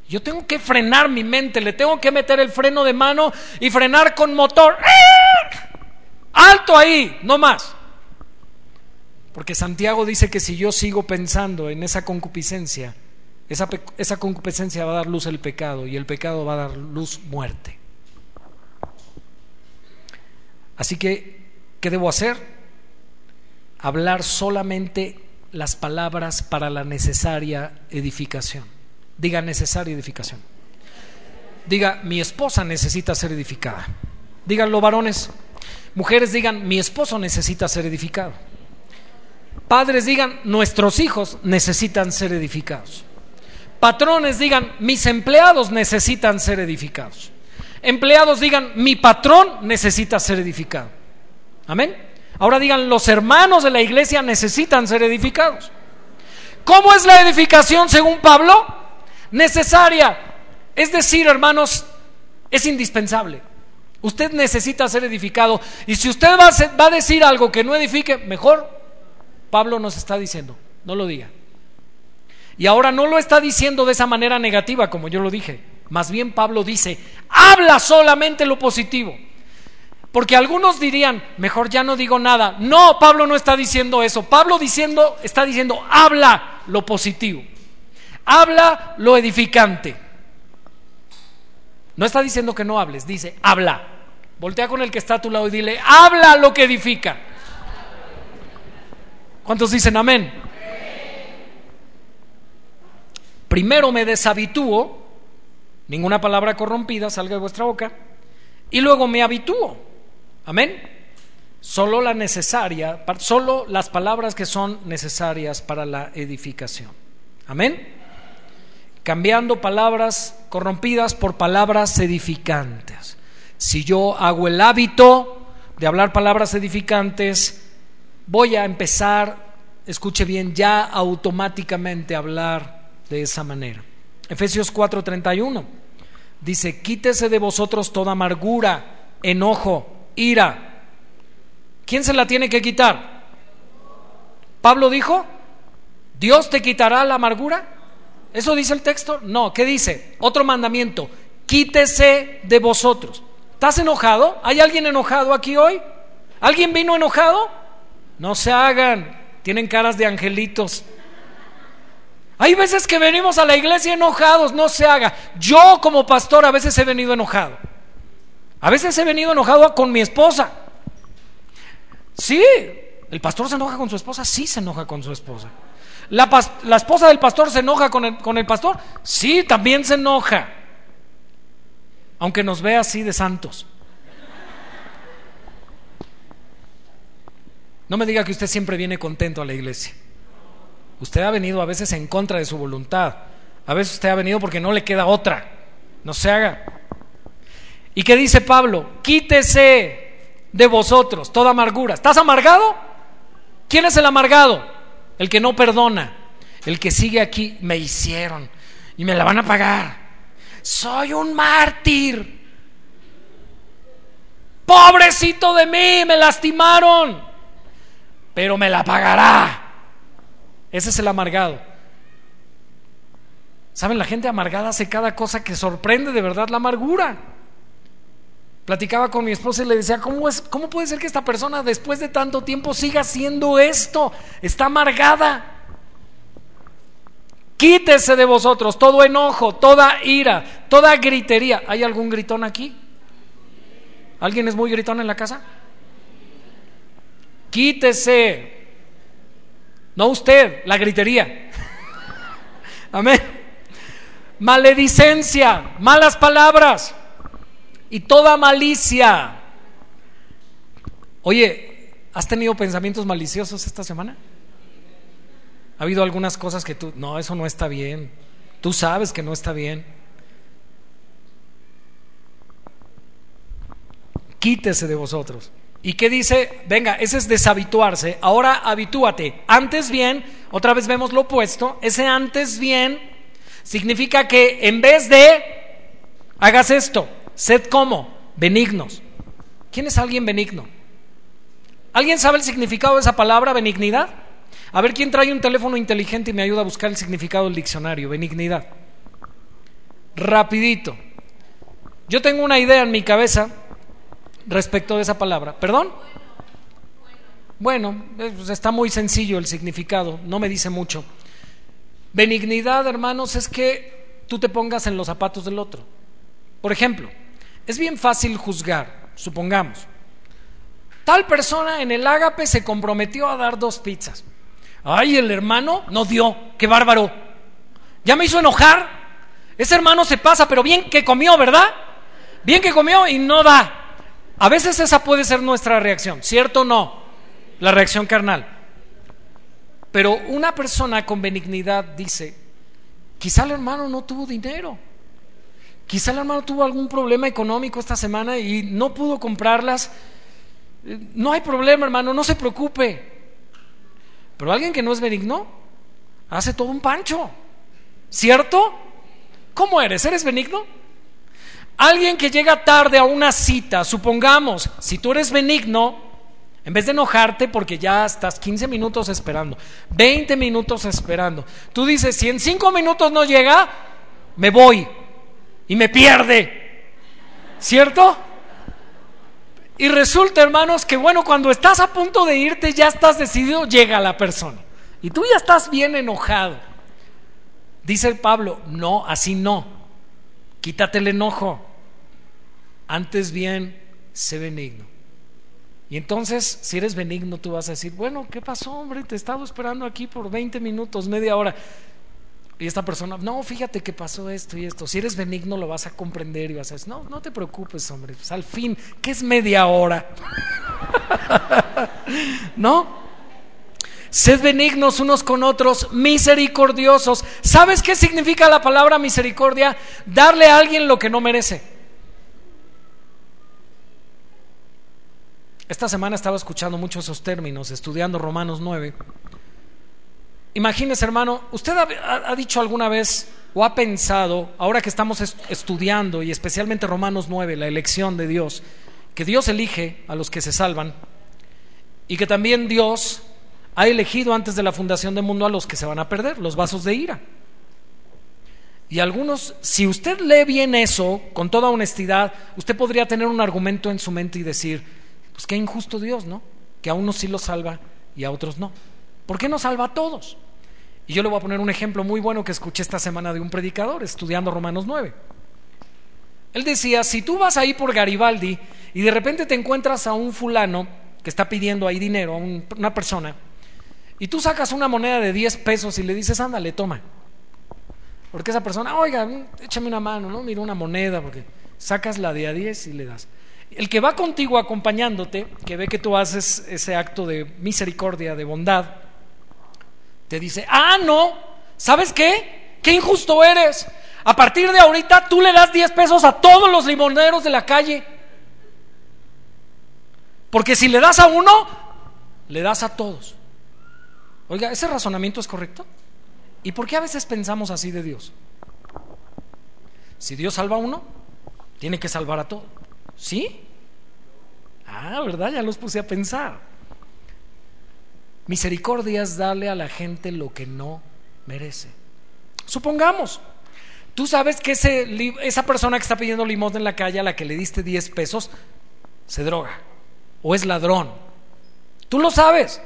Yo tengo que frenar mi mente, le tengo que meter el freno de mano y frenar con motor. Alto ahí, no más. Porque Santiago dice que si yo sigo pensando en esa concupiscencia, esa, esa concupiscencia va a dar luz el pecado y el pecado va a dar luz muerte. Así que, ¿qué debo hacer? Hablar solamente las palabras para la necesaria edificación. Diga necesaria edificación. Diga, mi esposa necesita ser edificada. Díganlo varones. Mujeres digan, mi esposo necesita ser edificado. Padres digan, nuestros hijos necesitan ser edificados. Patrones digan, mis empleados necesitan ser edificados. Empleados digan, mi patrón necesita ser edificado. Amén. Ahora digan, los hermanos de la iglesia necesitan ser edificados. ¿Cómo es la edificación según Pablo? Necesaria. Es decir, hermanos, es indispensable. Usted necesita ser edificado. Y si usted va a, decir algo que no edifique, mejor Pablo nos está diciendo, no lo diga. Y ahora no lo está diciendo de esa manera negativa como yo lo dije. Más bien Pablo dice, habla solamente lo positivo. Porque algunos dirían, mejor ya no digo nada. No, Pablo no está diciendo eso. Pablo diciendo, está diciendo, habla lo positivo. Habla lo edificante. No está diciendo que no hables, dice, habla. Voltea con el que está a tu lado y dile, habla lo que edifica. ¿Cuántos dicen amén? Primero me deshabitúo, ninguna palabra corrompida salga de vuestra boca, y luego me habitúo. Amén. Solo la necesaria, solo las palabras que son necesarias para la edificación. Amén. Cambiando palabras corrompidas por palabras edificantes. Si yo hago el hábito de hablar palabras edificantes, voy a empezar, escuche bien, ya automáticamente a hablar de esa manera. Efesios 4:31 dice, quítese de vosotros toda amargura, enojo, ira. ¿Quién se la tiene que quitar? Pablo dijo, ¿Dios te quitará la amargura? ¿Eso dice el texto? No, ¿qué dice? Otro mandamiento, quítese de vosotros. ¿Estás enojado? ¿Hay alguien enojado aquí hoy? ¿Alguien vino enojado? No se hagan, tienen caras de angelitos. Hay veces que venimos a la iglesia enojados, no se haga. Yo como pastor a veces he venido enojado. A veces he venido enojado con mi esposa. Sí, el pastor se enoja con su esposa, sí se enoja con su esposa. La, esposa del pastor se enoja con el, con el pastor, sí, también se enoja. Aunque nos vea así de santos. No me diga que usted siempre viene contento a la iglesia. Usted ha venido a veces en contra de su voluntad. A veces usted ha venido porque no le queda otra. No se haga. ¿Y qué dice Pablo? Quítese de vosotros toda amargura. ¿Estás amargado? ¿Quién es el amargado? El que no perdona. El que sigue aquí. Me hicieron. Y me la van a pagar. Soy un mártir. Pobrecito de mí, me lastimaron. Pero me la pagará. Ese es el amargado. ¿Saben? La gente amargada hace cada cosa que sorprende de verdad la amargura. Platicaba con mi esposa y le decía, ¿cómo, es, ¿cómo puede ser que esta persona después de tanto tiempo siga haciendo esto? Está amargada. Quítese de vosotros todo enojo, toda ira, toda gritería. ¿Hay algún gritón aquí? ¿Alguien es muy gritón en la casa? Quítese. No usted, la gritería. Amén. Maledicencia, malas palabras y toda malicia. Oye, ¿has tenido pensamientos maliciosos esta semana? Ha habido algunas cosas que tú, no, eso no está bien. Tú sabes que no está bien. Quítese de vosotros. ¿Y qué dice? Venga, ese es deshabituarse. Ahora habitúate. Antes bien, otra vez vemos lo opuesto. Ese antes bien significa que en vez de hagas esto, sed como benignos. ¿Quién es alguien benigno? ¿Alguien sabe el significado de esa palabra benignidad? A ver quién trae un teléfono inteligente y me ayuda a buscar el significado del diccionario, benignidad. Rapidito. Yo tengo una idea en mi cabeza respecto de esa palabra. ¿Perdón? Bueno, pues está muy sencillo el significado, no me dice mucho. Benignidad, hermanos, es que tú te pongas en los zapatos del otro. Por ejemplo, es bien fácil juzgar, supongamos. Tal persona en el ágape se comprometió a dar dos pizzas. Ay, el hermano no dio, qué bárbaro. Ya me hizo enojar. Ese hermano se pasa, pero bien que comió, ¿verdad? Bien que comió y no da. A veces esa puede ser nuestra reacción, ¿cierto o no? La reacción carnal. Pero una persona con benignidad dice, quizá el hermano no tuvo dinero. Quizá el hermano tuvo algún problema económico esta semana y no pudo comprarlas. No hay problema, hermano, no se preocupe. Pero alguien que no es benigno hace todo un pancho. ¿Cierto? ¿Cómo eres? ¿Eres benigno? Alguien que llega tarde a una cita, supongamos, si tú eres benigno, en vez de enojarte porque ya estás 15 minutos esperando, 20 minutos esperando, tú dices, si en 5 minutos no llega, me voy y me pierde. ¿Cierto? Y resulta, hermanos, que bueno, cuando estás a punto de irte, ya estás decidido, llega la persona. Y tú ya estás bien enojado. Dice el Pablo, no, así no. Quítate el enojo. Antes bien, sé benigno. Y entonces, si eres benigno, tú vas a decir, bueno, ¿qué pasó, hombre? Te he estado esperando aquí por 20 minutos, media hora. Y esta persona, no, fíjate que pasó esto y esto. Si eres benigno lo vas a comprender y vas a decir, no, no te preocupes, hombre, pues al fin, ¿qué es media hora? ¿No? Sed benignos unos con otros, misericordiosos. ¿Sabes qué significa la palabra misericordia? Darle a alguien lo que no merece. Esta semana estaba escuchando muchos esos términos, estudiando Romanos 9. Imagínese, hermano, ¿usted ha, dicho alguna vez o ha pensado, ahora que estamos estudiando, y especialmente Romanos 9, la elección de Dios, que Dios elige a los que se salvan y que también Dios ha elegido antes de la fundación del mundo a los que se van a perder, los vasos de ira? Y algunos, si usted lee bien eso, con toda honestidad, usted podría tener un argumento en su mente y decir, pues qué injusto Dios, ¿no? Que a unos sí los salva y a otros no. ¿Por qué no salva a todos? Y yo le voy a poner un ejemplo muy bueno que escuché esta semana de un predicador estudiando Romanos 9. Él decía, si tú vas ahí por Garibaldi y de repente te encuentras a un fulano que está pidiendo ahí dinero, a una persona, y tú sacas una moneda de 10 pesos y le dices, ándale, toma. Porque esa persona, oiga, échame una mano, ¿no? Mira una moneda, porque sacas la de a 10 y le das. El que va contigo acompañándote, que ve que tú haces ese acto de misericordia, de bondad, te dice, ah, no, ¿sabes qué? Qué injusto eres. A partir de ahorita tú le das 10 pesos a todos los limoneros de la calle. Porque si le das a uno, le das a todos. Oiga, ¿ese razonamiento es correcto? ¿Y por qué a veces pensamos así de Dios? Si Dios salva a uno, tiene que salvar a todos. ¿Sí? Ah, ¿verdad? Ya los puse a pensar. Misericordia es darle a la gente lo que no merece. Supongamos, tú sabes que ese, esa persona que está pidiendo limosna en la calle a la que le diste 10 pesos, se droga o es ladrón. Tú lo sabes,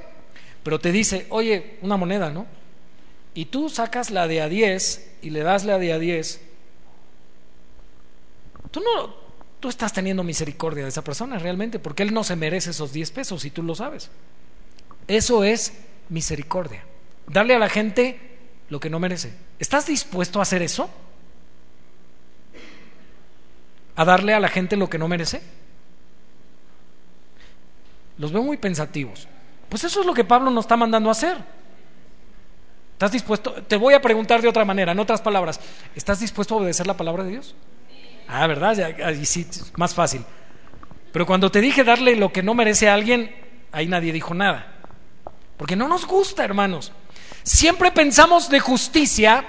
pero te dice, oye, una moneda, ¿no? Y tú sacas la de a 10 y le das la de a 10. Tú no, tú estás teniendo misericordia de esa persona realmente, porque él no se merece esos 10 pesos y tú lo sabes. Eso es misericordia. Darle a la gente lo que no merece. ¿Estás dispuesto a hacer eso? ¿A darle a la gente lo que no merece? Los veo muy pensativos. Pues eso es lo que Pablo nos está mandando a hacer. ¿Estás dispuesto? Te voy a preguntar de otra manera, en otras palabras. ¿Estás dispuesto a obedecer la palabra de Dios? Ah, ¿verdad? Ahí sí, más fácil. Pero cuando te dije darle lo que no merece a alguien, ahí nadie dijo nada. Porque no nos gusta, hermanos. Siempre pensamos de justicia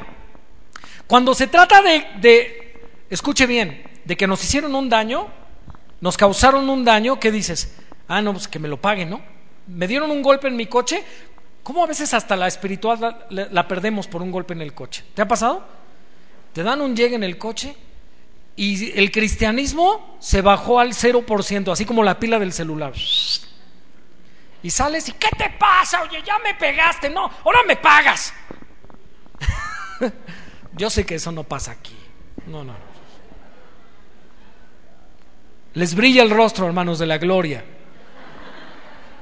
cuando se trata de, de, escuche bien, de que nos hicieron un daño, nos causaron un daño, ¿qué dices? ah, no, pues que me lo paguen, ¿no? Me dieron un golpe en mi coche, ¿cómo a veces hasta la espiritual la, perdemos por un golpe en el coche? ¿Te ha pasado? Te dan un llegue en el coche y el cristianismo se bajó al 0%, así como la pila del celular. Y sales y ¿qué te pasa? Oye, ya me pegaste, no, ahora me pagas. Yo sé que eso no pasa aquí. No, no. Les brilla el rostro, hermanos de la gloria.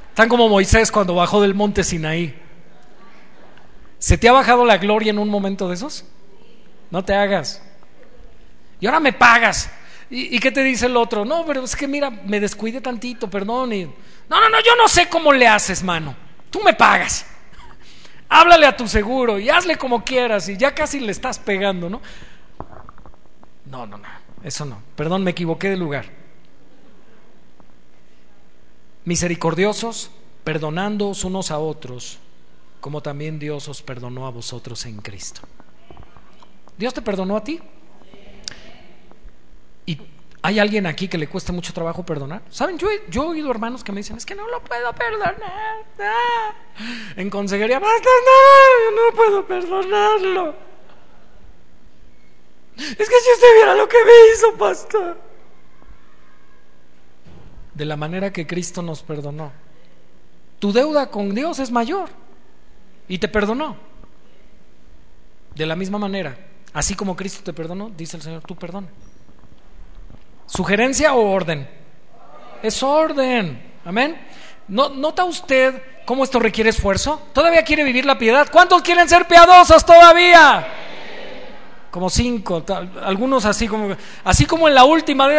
Están como Moisés cuando bajó del monte Sinaí. ¿Se te ha bajado la gloria en un momento de esos? No te hagas. Y ahora me pagas. ¿Y, qué te dice el otro? No, pero es que mira, me descuide tantito, perdón. No, no, no, yo no sé cómo le haces, mano. Tú me pagas. Háblale a tu seguro y hazle como quieras y ya casi le estás pegando, ¿no? No, no, no, eso no. Perdón, me equivoqué de lugar misericordiosos, perdonándoos unos a otros, como también Dios os perdonó a vosotros en Cristo. ¿Dios te perdonó a ti? ¿Y hay alguien aquí que le cueste mucho trabajo perdonar? ¿Saben? Yo he, he oído hermanos que me dicen, es que no lo puedo perdonar. En consejería, basta, no, yo no puedo perdonarlo. Es que si usted viera lo que me hizo, pastor de la manera que Cristo nos perdonó. Tu deuda con Dios es mayor y te perdonó. De la misma manera, así como Cristo te perdonó, dice el Señor, tú perdona. ¿Sugerencia o orden? Es orden. Amén. ¿No, ¿Nota usted cómo esto requiere esfuerzo? ¿Todavía quiere vivir la piedad? ¿Cuántos quieren ser piadosos todavía? como cinco, algunos así como, así como en la última.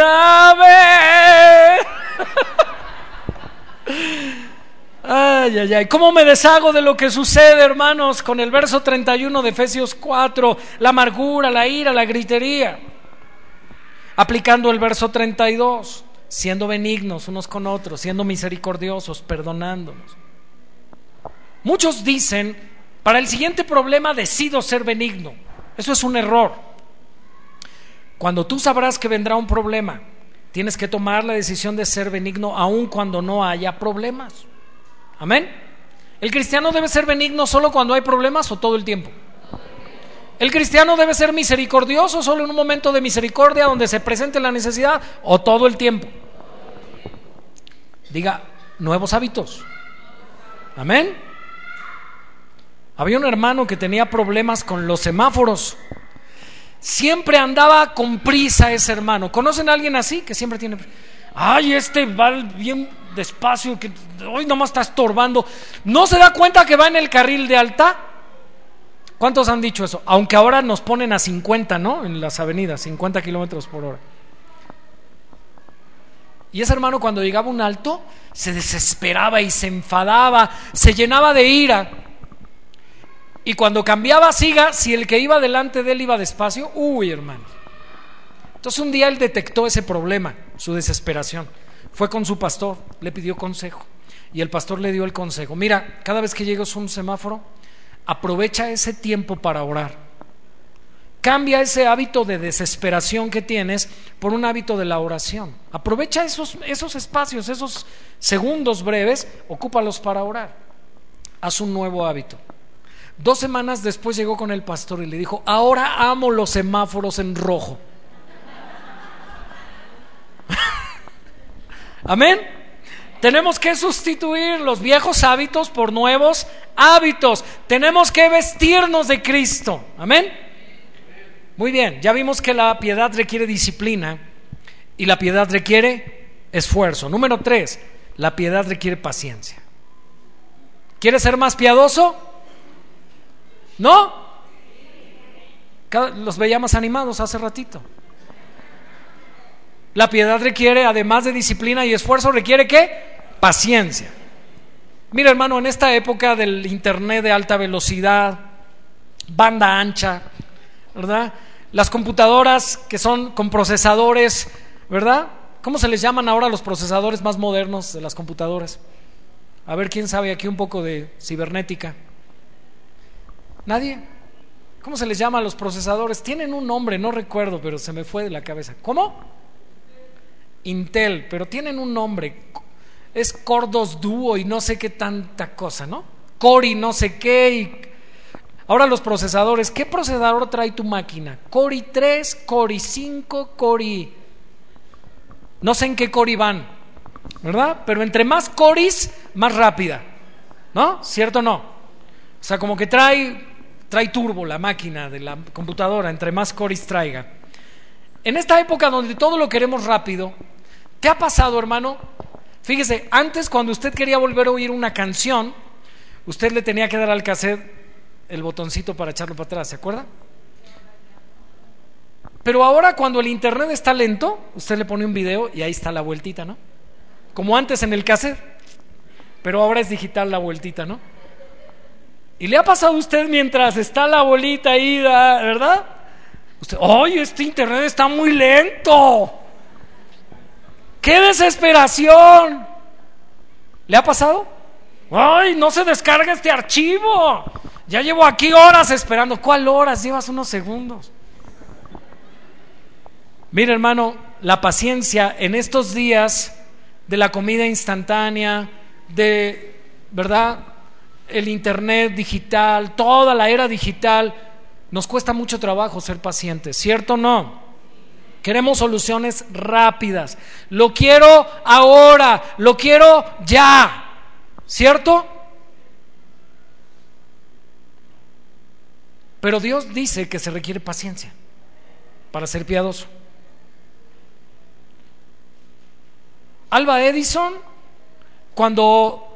Ay, ay, ay. ¿Cómo me deshago de lo que sucede, hermanos, con el verso 31 de Efesios 4? La amargura, la ira, la gritería. Aplicando el verso 32, siendo benignos unos con otros, siendo misericordiosos, perdonándonos. Muchos dicen, para el siguiente problema decido ser benigno. Eso es un error. Cuando tú sabrás que vendrá un problema, tienes que tomar la decisión de ser benigno aun cuando no haya problemas. Amén. ¿El cristiano debe ser benigno solo cuando hay problemas o todo el tiempo? ¿El cristiano debe ser misericordioso solo en un momento de misericordia donde se presente la necesidad o todo el tiempo? Diga, nuevos hábitos. Amén. Había un hermano que tenía problemas con los semáforos. Siempre andaba con prisa ese hermano. ¿Conocen a alguien así que siempre tiene... Ay, este va bien despacio, que hoy nomás está estorbando. ¿No se da cuenta que va en el carril de alta? ¿Cuántos han dicho eso? Aunque ahora nos ponen a 50, ¿no? En las avenidas, 50 kilómetros por hora. Y ese hermano cuando llegaba un alto se desesperaba y se enfadaba, se llenaba de ira. Y cuando cambiaba siga, si el que iba delante de él iba despacio, uy hermano. Entonces un día él detectó ese problema, su desesperación. Fue con su pastor, le pidió consejo. Y el pastor le dio el consejo. Mira, cada vez que llegues a un semáforo, aprovecha ese tiempo para orar Cambia ese hábito de desesperación que tienes por un hábito de la oración. Aprovecha esos, esos espacios, esos segundos breves, ocúpalos para orar. Haz un nuevo hábito. Dos semanas después llegó con el pastor y le dijo, ahora amo los semáforos en rojo. Amén. Tenemos que sustituir los viejos hábitos por nuevos hábitos. Tenemos que vestirnos de Cristo. Amén. Muy bien, ya vimos que la piedad requiere disciplina y la piedad requiere esfuerzo. Número tres, la piedad requiere paciencia. ¿Quieres ser más piadoso? ¿No? Los veía más animados hace ratito. La piedad requiere, además de disciplina y esfuerzo, requiere qué? Paciencia. Mira, hermano, en esta época del Internet de alta velocidad, banda ancha, ¿verdad? Las computadoras que son con procesadores, ¿verdad? ¿Cómo se les llaman ahora los procesadores más modernos de las computadoras? A ver quién sabe aquí un poco de cibernética. ¿Nadie? ¿Cómo se les llama a los procesadores? Tienen un nombre, no recuerdo, pero se me fue de la cabeza. ¿Cómo? Intel, pero tienen un nombre. Es Cordos Duo y no sé qué tanta cosa, ¿no? Cori no sé qué y Ahora los procesadores, ¿qué procesador trae tu máquina? Core 3, Core 5, Core... No sé en qué Core van, ¿verdad? Pero entre más Cores, más rápida, ¿no? ¿Cierto o no? O sea, como que trae, trae turbo la máquina de la computadora, entre más Cores traiga. En esta época donde todo lo queremos rápido, ¿qué ha pasado, hermano? Fíjese, antes cuando usted quería volver a oír una canción, usted le tenía que dar al cassette el botoncito para echarlo para atrás, ¿se acuerda? Pero ahora cuando el internet está lento, usted le pone un video y ahí está la vueltita, ¿no? Como antes en el cassette, pero ahora es digital la vueltita, ¿no? Y le ha pasado a usted mientras está la bolita ahí, ¿verdad? Usted, ¡ay, este internet está muy lento! ¡Qué desesperación! ¿Le ha pasado? ¡Ay, no se descarga este archivo! Ya llevo aquí horas esperando. ¿Cuál horas? Llevas unos segundos. Mira, hermano, la paciencia en estos días de la comida instantánea, de, ¿verdad? El Internet digital, toda la era digital, nos cuesta mucho trabajo ser pacientes, ¿cierto o no? Queremos soluciones rápidas. Lo quiero ahora, lo quiero ya, ¿cierto? Pero Dios dice que se requiere paciencia para ser piadoso. Alba Edison, cuando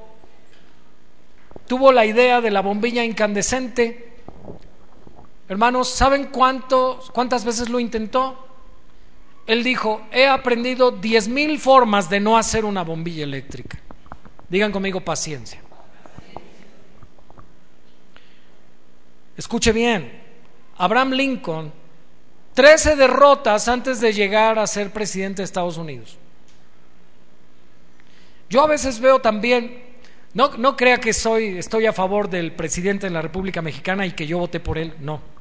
tuvo la idea de la bombilla incandescente, hermanos, ¿saben cuánto, cuántas veces lo intentó? Él dijo, he aprendido diez mil formas de no hacer una bombilla eléctrica. Digan conmigo paciencia. Escuche bien, Abraham Lincoln, 13 derrotas antes de llegar a ser presidente de Estados Unidos. Yo a veces veo también, no, no crea que soy, estoy a favor del presidente de la República Mexicana y que yo voté por él, no.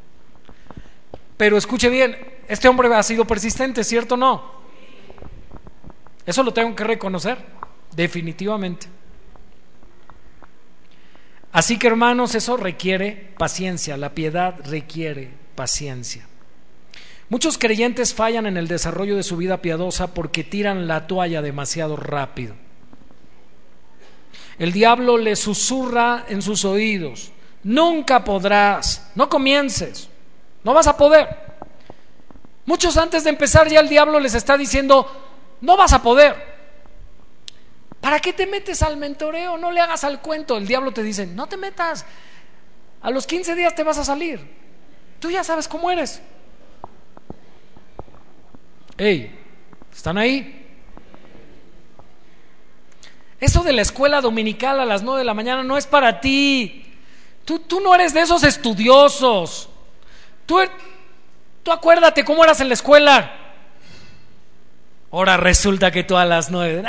Pero escuche bien, este hombre ha sido persistente, ¿cierto o no? Eso lo tengo que reconocer, definitivamente. Así que hermanos, eso requiere paciencia, la piedad requiere paciencia. Muchos creyentes fallan en el desarrollo de su vida piadosa porque tiran la toalla demasiado rápido. El diablo le susurra en sus oídos, nunca podrás, no comiences, no vas a poder. Muchos antes de empezar ya el diablo les está diciendo, no vas a poder. ¿Para qué te metes al mentoreo? No le hagas al cuento. El diablo te dice, no te metas. A los 15 días te vas a salir. Tú ya sabes cómo eres. Hey, ¿están ahí? Eso de la escuela dominical a las nueve de la mañana no es para ti. Tú, tú no eres de esos estudiosos. Tú, tú acuérdate cómo eras en la escuela. Ahora resulta que tú a las nueve,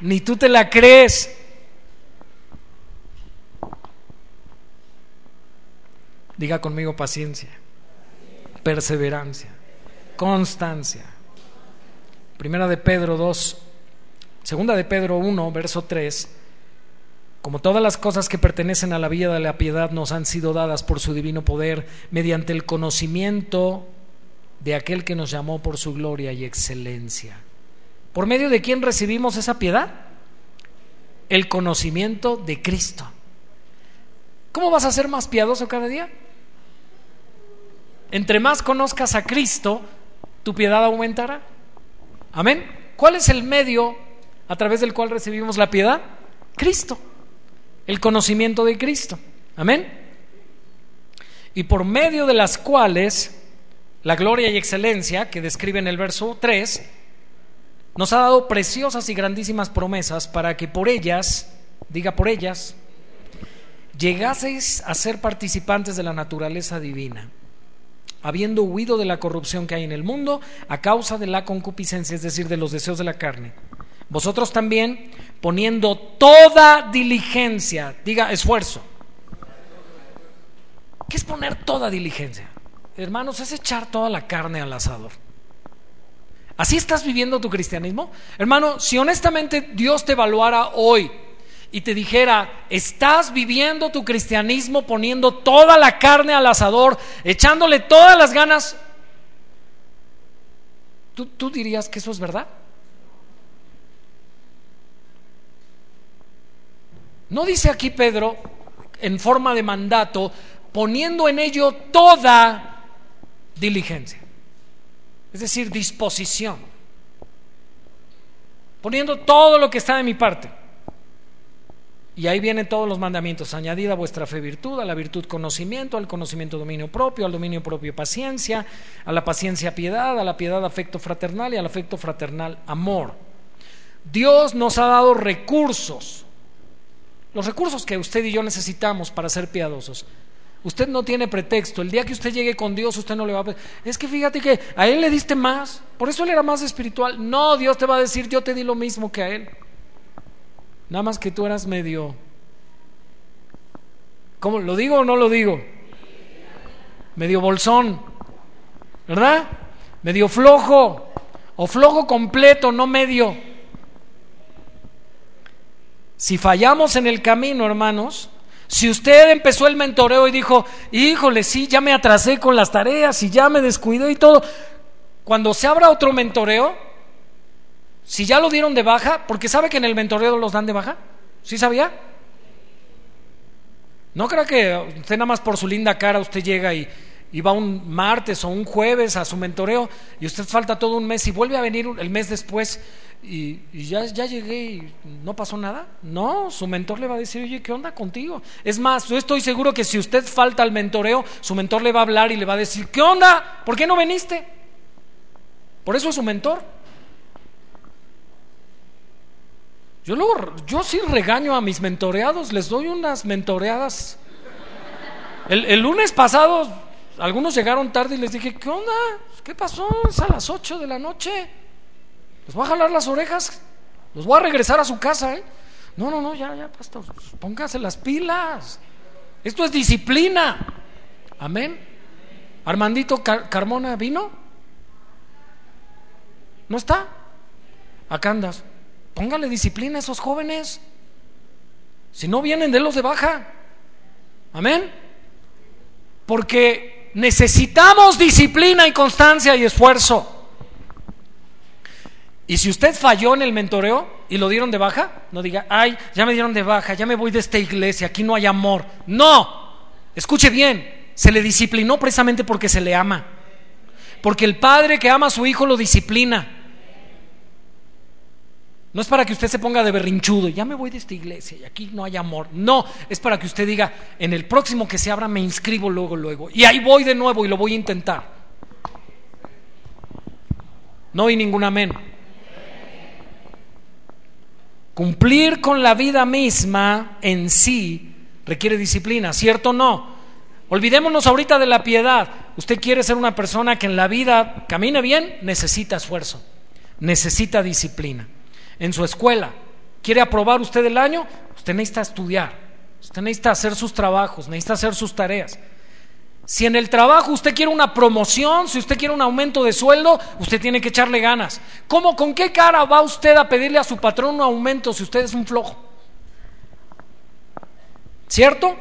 ni tú te la crees. Diga conmigo paciencia, perseverancia, constancia. Primera de Pedro 2, segunda de Pedro 1, verso 3. Como todas las cosas que pertenecen a la vida de la piedad nos han sido dadas por su divino poder, mediante el conocimiento de aquel que nos llamó por su gloria y excelencia. ¿Por medio de quién recibimos esa piedad? El conocimiento de Cristo. ¿Cómo vas a ser más piadoso cada día? Entre más conozcas a Cristo, tu piedad aumentará. Amén. ¿Cuál es el medio a través del cual recibimos la piedad? Cristo. El conocimiento de Cristo. Amén. Y por medio de las cuales la gloria y excelencia que describe en el verso 3 nos ha dado preciosas y grandísimas promesas para que por ellas, diga por ellas, llegaseis a ser participantes de la naturaleza divina, habiendo huido de la corrupción que hay en el mundo a causa de la concupiscencia, es decir, de los deseos de la carne. Vosotros también, poniendo toda diligencia, diga esfuerzo. ¿Qué es poner toda diligencia? Hermanos, es echar toda la carne al asador. ¿Así estás viviendo tu cristianismo? Hermano, si honestamente Dios te evaluara hoy y te dijera, estás viviendo tu cristianismo poniendo toda la carne al asador, echándole todas las ganas, ¿tú, tú dirías que eso es verdad? No dice aquí Pedro, en forma de mandato, poniendo en ello toda diligencia es decir, disposición, poniendo todo lo que está de mi parte. Y ahí vienen todos los mandamientos, añadida a vuestra fe virtud, a la virtud conocimiento, al conocimiento dominio propio, al dominio propio paciencia, a la paciencia piedad, a la piedad afecto fraternal y al afecto fraternal amor. Dios nos ha dado recursos, los recursos que usted y yo necesitamos para ser piadosos. Usted no tiene pretexto. El día que usted llegue con Dios, usted no le va a... Es que fíjate que a Él le diste más. Por eso Él era más espiritual. No, Dios te va a decir, yo te di lo mismo que a Él. Nada más que tú eras medio... ¿Cómo? ¿Lo digo o no lo digo? Medio bolsón. ¿Verdad? Medio flojo. O flojo completo, no medio. Si fallamos en el camino, hermanos, si usted empezó el mentoreo y dijo, híjole, sí, ya me atrasé con las tareas y ya me descuidé y todo, cuando se abra otro mentoreo, si ya lo dieron de baja, porque sabe que en el mentoreo los dan de baja, ¿sí sabía? No creo que usted nada más por su linda cara usted llega y, va un martes o un jueves a su mentoreo y usted falta todo un mes y vuelve a venir el mes después y, ya, ya, llegué y no pasó nada. No, su mentor le va a decir, oye, ¿qué onda contigo? Es más, yo estoy seguro que si usted falta al mentoreo, su mentor le va a hablar y le va a decir, ¿qué onda? ¿Por qué no viniste? Por eso es su mentor. Yo, luego, yo sí regaño a mis mentoreados, les doy unas mentoreadas. El lunes pasado, algunos llegaron tarde y les dije, ¿qué onda? ¿Qué pasó? Es a las 8 de la noche. Les voy a jalar las orejas, los voy a regresar a su casa, ¿eh? No, no, no, ya, ya, pastor, póngase las pilas. Esto es disciplina. Amén. Armandito Carmona vino. ¿No está? Acá andas. Póngale disciplina a esos jóvenes. Si no vienen, de los de baja. Amén. Porque necesitamos disciplina y constancia y esfuerzo. Y si usted falló en el mentoreo y lo dieron de baja, no diga, ay, ya me dieron de baja, ya me voy de esta iglesia, aquí no hay amor. No, escuche bien, se le disciplinó precisamente porque se le ama. Porque el padre que ama a su hijo lo disciplina. No es para que usted se ponga de berrinchudo, ya me voy de esta iglesia y aquí no hay amor. No, es para que usted diga, en el próximo que se abra me inscribo luego, luego. Y ahí voy de nuevo y lo voy a intentar. No hay ningún amén. Cumplir con la vida misma en sí requiere disciplina, ¿cierto o no? Olvidémonos ahorita de la piedad. Usted quiere ser una persona que en la vida camine bien, necesita esfuerzo, necesita disciplina. En su escuela, ¿quiere aprobar usted el año? Usted necesita estudiar, usted necesita hacer sus trabajos, necesita hacer sus tareas. Si en el trabajo usted quiere una promoción, si usted quiere un aumento de sueldo, usted tiene que echarle ganas. ¿Cómo, con qué cara va usted a pedirle a su patrón un aumento si usted es un flojo? ¿Cierto?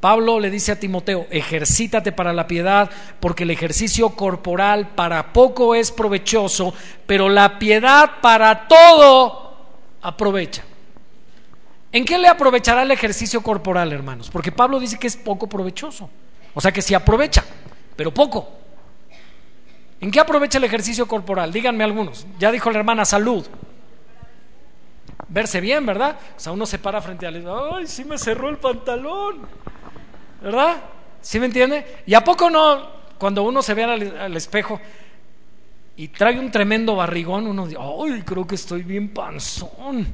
Pablo le dice a Timoteo, ejercítate para la piedad, porque el ejercicio corporal para poco es provechoso, pero la piedad para todo aprovecha. ¿En qué le aprovechará el ejercicio corporal, hermanos? Porque Pablo dice que es poco provechoso. O sea que sí aprovecha, pero poco. ¿En qué aprovecha el ejercicio corporal? Díganme algunos. Ya dijo la hermana, salud. Verse bien, ¿verdad? O sea, uno se para frente al... ¡Ay, sí me cerró el pantalón! ¿Verdad? ¿Sí me entiende? ¿Y a poco no, cuando uno se ve al, al espejo y trae un tremendo barrigón, uno dice, ¡ay, creo que estoy bien panzón!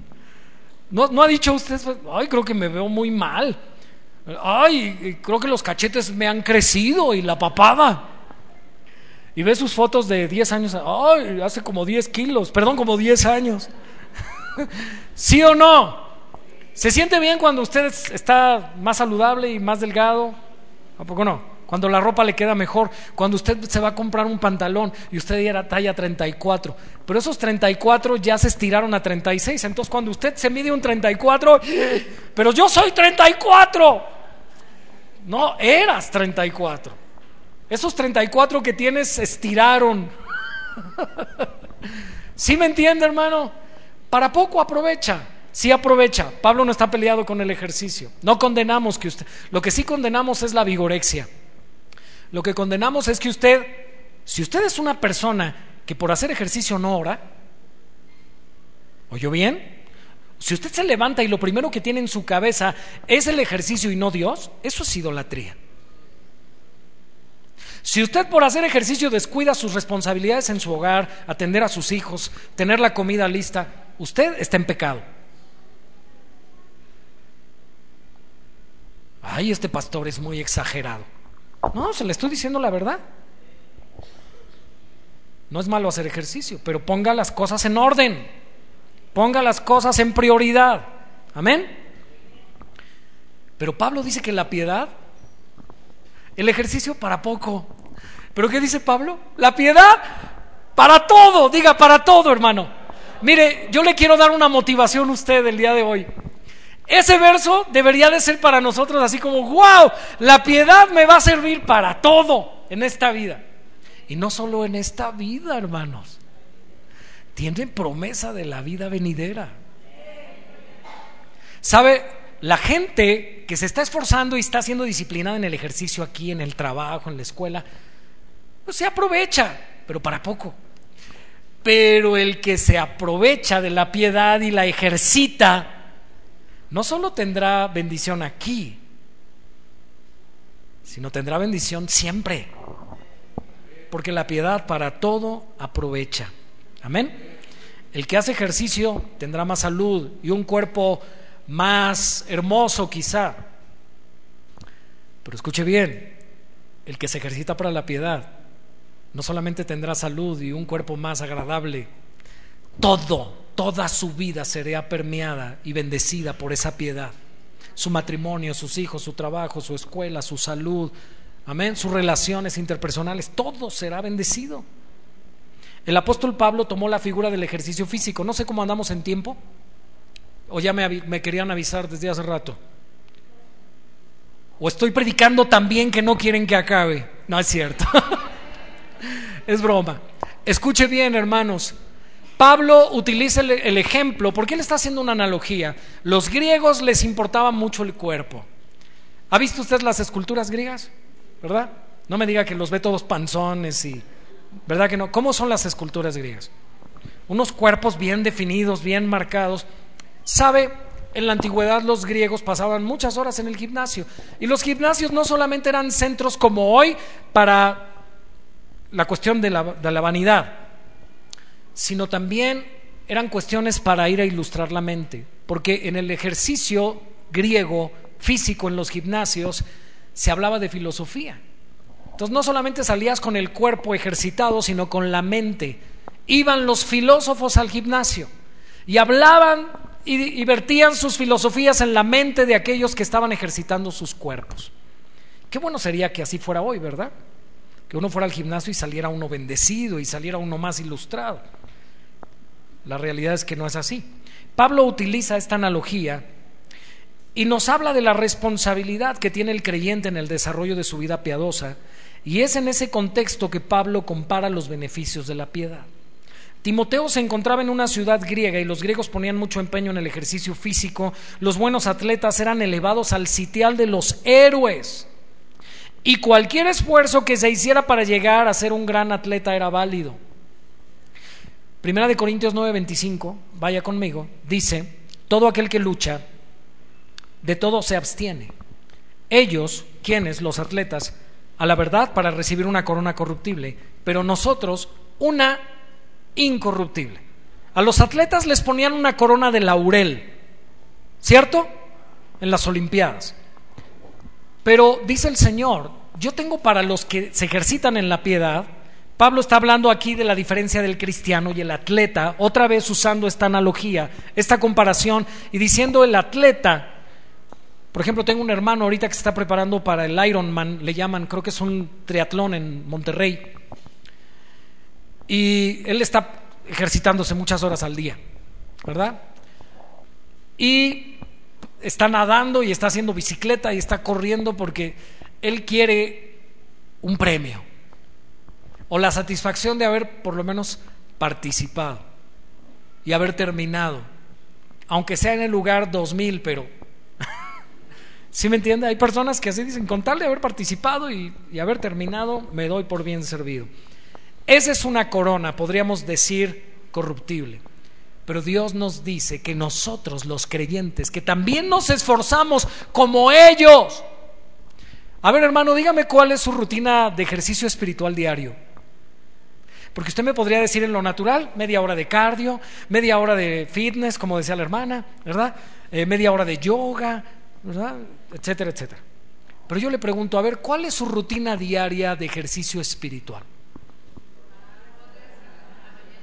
¿No, ha dicho usted, ay, creo que me veo muy mal? Ay, creo que los cachetes me han crecido y la papada. Y ve sus fotos de 10 años, ay, hace como 10 kilos, perdón, como 10 años. ¿Sí o no? ¿Se siente bien cuando usted está más saludable y más delgado? ¿A poco no? cuando la ropa le queda mejor, cuando usted se va a comprar un pantalón y usted era talla 34, pero esos 34 ya se estiraron a 36, entonces cuando usted se mide un 34, pero yo soy 34, no, eras 34, esos 34 que tienes se estiraron. ¿Sí me entiende, hermano? Para poco aprovecha. Sí aprovecha. Pablo no está peleado con el ejercicio. No condenamos que usted. Lo que sí condenamos es la vigorexia. Lo que condenamos es que usted, si usted es una persona que por hacer ejercicio no ora, ¿oyó bien? Si usted se levanta y lo primero que tiene en su cabeza es el ejercicio y no Dios, eso es idolatría. Si usted por hacer ejercicio descuida sus responsabilidades en su hogar, atender a sus hijos, tener la comida lista, usted está en pecado. Ay, este pastor es muy exagerado. No, se le estoy diciendo la verdad. No es malo hacer ejercicio, pero ponga las cosas en orden. Ponga las cosas en prioridad. Amén. Pero Pablo dice que la piedad, el ejercicio para poco. ¿Pero qué dice Pablo? La piedad para todo, diga para todo, hermano. Mire, yo le quiero dar una motivación a usted el día de hoy. Ese verso debería de ser para nosotros así como, wow, la piedad me va a servir para todo en esta vida. Y no solo en esta vida, hermanos. Tiene promesa de la vida venidera. ¿Sabe? La gente que se está esforzando y está siendo disciplinada en el ejercicio aquí, en el trabajo, en la escuela, pues se aprovecha, pero para poco. Pero el que se aprovecha de la piedad y la ejercita, no solo tendrá bendición aquí, sino tendrá bendición siempre. Porque la piedad para todo aprovecha. Amén. El que hace ejercicio tendrá más salud y un cuerpo más hermoso quizá. Pero escuche bien, el que se ejercita para la piedad no solamente tendrá salud y un cuerpo más agradable, todo toda su vida será permeada y bendecida por esa piedad. Su matrimonio, sus hijos, su trabajo, su escuela, su salud, amén, sus relaciones interpersonales, todo será bendecido. El apóstol Pablo tomó la figura del ejercicio físico. No sé cómo andamos en tiempo. O ya me, me querían avisar desde hace rato. O estoy predicando tan bien que no quieren que acabe. No es cierto. es broma. Escuche bien, hermanos. Pablo utiliza el, ejemplo, porque él está haciendo una analogía. Los griegos les importaba mucho el cuerpo. ¿Ha visto usted las esculturas griegas? ¿Verdad? No me diga que los ve todos panzones y... ¿Verdad que no? ¿Cómo son las esculturas griegas? Unos cuerpos bien definidos, bien marcados. ¿Sabe? En la antigüedad los griegos pasaban muchas horas en el gimnasio. Y los gimnasios no solamente eran centros como hoy para la cuestión de la vanidad, sino también eran cuestiones para ir a ilustrar la mente, porque en el ejercicio griego físico en los gimnasios se hablaba de filosofía. Entonces no solamente salías con el cuerpo ejercitado, sino con la mente. Iban los filósofos al gimnasio y hablaban y, vertían sus filosofías en la mente de aquellos que estaban ejercitando sus cuerpos. Qué bueno sería que así fuera hoy, ¿verdad? Que uno fuera al gimnasio y saliera uno bendecido y saliera uno más ilustrado. La realidad es que no es así. Pablo utiliza esta analogía y nos habla de la responsabilidad que tiene el creyente en el desarrollo de su vida piadosa, y es en ese contexto que Pablo compara los beneficios de la piedad. Timoteo se encontraba en una ciudad griega y los griegos ponían mucho empeño en el ejercicio físico, los buenos atletas eran elevados al sitial de los héroes, y cualquier esfuerzo que se hiciera para llegar a ser un gran atleta era válido. Primera de Corintios 9:25, vaya conmigo, dice, todo aquel que lucha, de todo se abstiene. Ellos, quienes, los atletas, a la verdad para recibir una corona corruptible, pero nosotros una incorruptible. A los atletas les ponían una corona de laurel, ¿cierto? En las Olimpiadas. Pero dice el Señor, yo tengo para los que se ejercitan en la piedad, Pablo está hablando aquí de la diferencia del cristiano y el atleta, otra vez usando esta analogía, esta comparación y diciendo el atleta por ejemplo, tengo un hermano ahorita que se está preparando para el Ironman, le llaman, creo que es un triatlón en Monterrey. Y él está ejercitándose muchas horas al día, ¿verdad? Y está nadando y está haciendo bicicleta y está corriendo porque él quiere un premio o la satisfacción de haber por lo menos participado y haber terminado, aunque sea en el lugar 2000, pero ¿Sí me entiende? Hay personas que así dicen, con tal de haber participado y, haber terminado, me doy por bien servido. Esa es una corona, podríamos decir, corruptible. Pero Dios nos dice que nosotros, los creyentes, que también nos esforzamos como ellos. A ver, hermano, dígame cuál es su rutina de ejercicio espiritual diario. Porque usted me podría decir en lo natural, media hora de cardio, media hora de fitness, como decía la hermana, ¿verdad? Eh, media hora de yoga, ¿verdad? Etcétera, etcétera. Pero yo le pregunto, a ver, ¿cuál es su rutina diaria de ejercicio espiritual?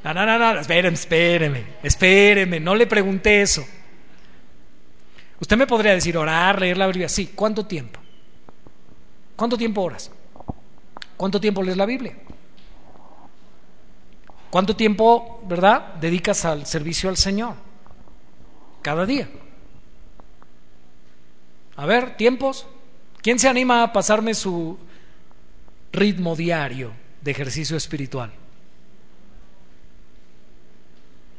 No, no, no, no, espéreme, espéreme, espéreme, no le pregunté eso. Usted me podría decir orar, leer la Biblia, sí, ¿cuánto tiempo? ¿Cuánto tiempo oras? ¿Cuánto tiempo lees la Biblia? ¿Cuánto tiempo, verdad, dedicas al servicio al Señor? Cada día. A ver, tiempos. ¿Quién se anima a pasarme su ritmo diario de ejercicio espiritual?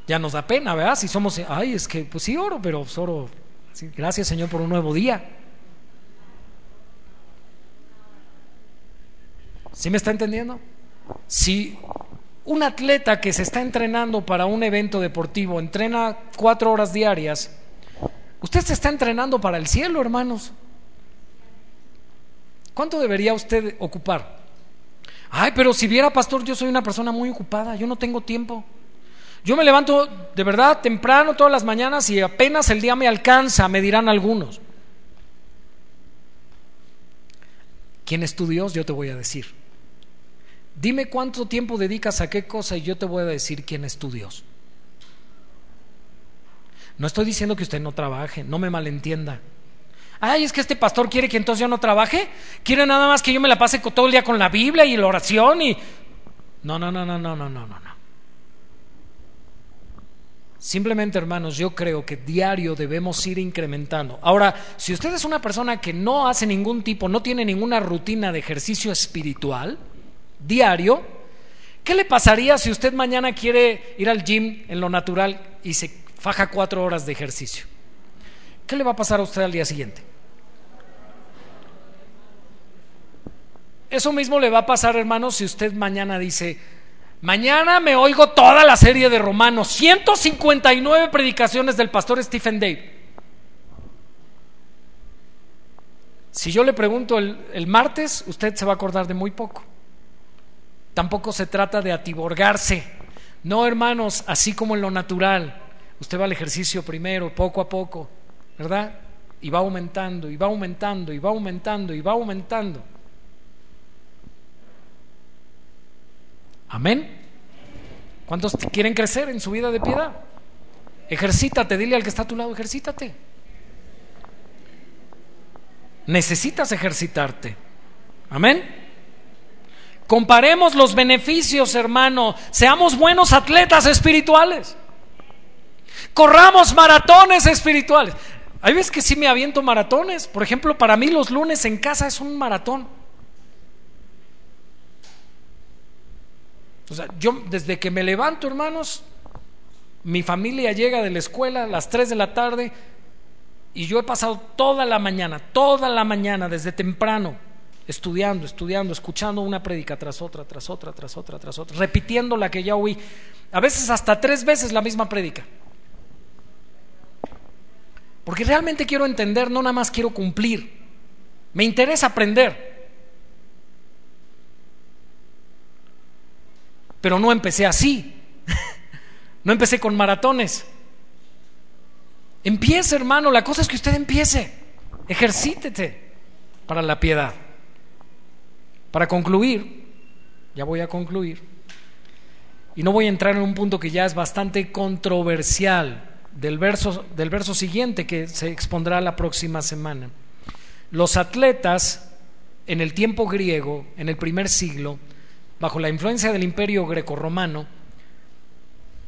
Ya nos da pena, ¿verdad? Si somos, ay, es que, pues sí oro, pero oro, gracias Señor por un nuevo día. ¿Sí me está entendiendo? Si un atleta que se está entrenando para un evento deportivo entrena cuatro horas diarias, Usted se está entrenando para el cielo, hermanos. ¿Cuánto debería usted ocupar? Ay, pero si viera, pastor, yo soy una persona muy ocupada, yo no tengo tiempo. Yo me levanto de verdad temprano todas las mañanas y apenas el día me alcanza, me dirán algunos. ¿Quién es tu Dios? Yo te voy a decir. Dime cuánto tiempo dedicas a qué cosa y yo te voy a decir quién es tu Dios. No estoy diciendo que usted no trabaje, no me malentienda. Ay, es que este pastor quiere que entonces yo no trabaje. Quiere nada más que yo me la pase todo el día con la Biblia y la oración y... No, no, no, no, no, no, no, no. Simplemente, hermanos, yo creo que diario debemos ir incrementando. Ahora, si usted es una persona que no hace ningún tipo, no tiene ninguna rutina de ejercicio espiritual diario, ¿qué le pasaría si usted mañana quiere ir al gym en lo natural y se faja cuatro horas de ejercicio. ¿Qué le va a pasar a usted al día siguiente? Eso mismo le va a pasar, hermano, si usted mañana dice, mañana me oigo toda la serie de Romanos, 159 predicaciones del pastor Stephen Dave. Si yo le pregunto el, el, martes, usted se va a acordar de muy poco. Tampoco se trata de atiborgarse No, hermanos, así como en lo natural. Usted va al ejercicio primero, poco a poco, ¿verdad? Y va aumentando, y va aumentando, y va aumentando, y va aumentando. Amén. ¿Cuántos quieren crecer en su vida de piedad? Ejercítate, dile al que está a tu lado, ejercítate. Necesitas ejercitarte. Amén. Comparemos los beneficios, hermano. Seamos buenos atletas espirituales. Corramos maratones espirituales. Hay veces que sí me aviento maratones. Por ejemplo, para mí los lunes en casa es un maratón. O sea, yo desde que me levanto, hermanos, mi familia llega de la escuela a las 3 de la tarde y yo he pasado toda la mañana, toda la mañana, desde temprano, estudiando, estudiando, escuchando una prédica tras otra, tras otra, tras otra, tras otra, repitiendo la que ya oí. A veces hasta tres veces la misma prédica. Porque realmente quiero entender, no nada más quiero cumplir. Me interesa aprender. Pero no empecé así. no empecé con maratones. Empiece, hermano. La cosa es que usted empiece. Ejercítete para la piedad. Para concluir, ya voy a concluir, y no voy a entrar en un punto que ya es bastante controversial del verso, del verso siguiente que se expondrá la próxima semana. Los atletas en el tiempo griego, en el primer siglo, bajo la influencia del imperio grecorromano,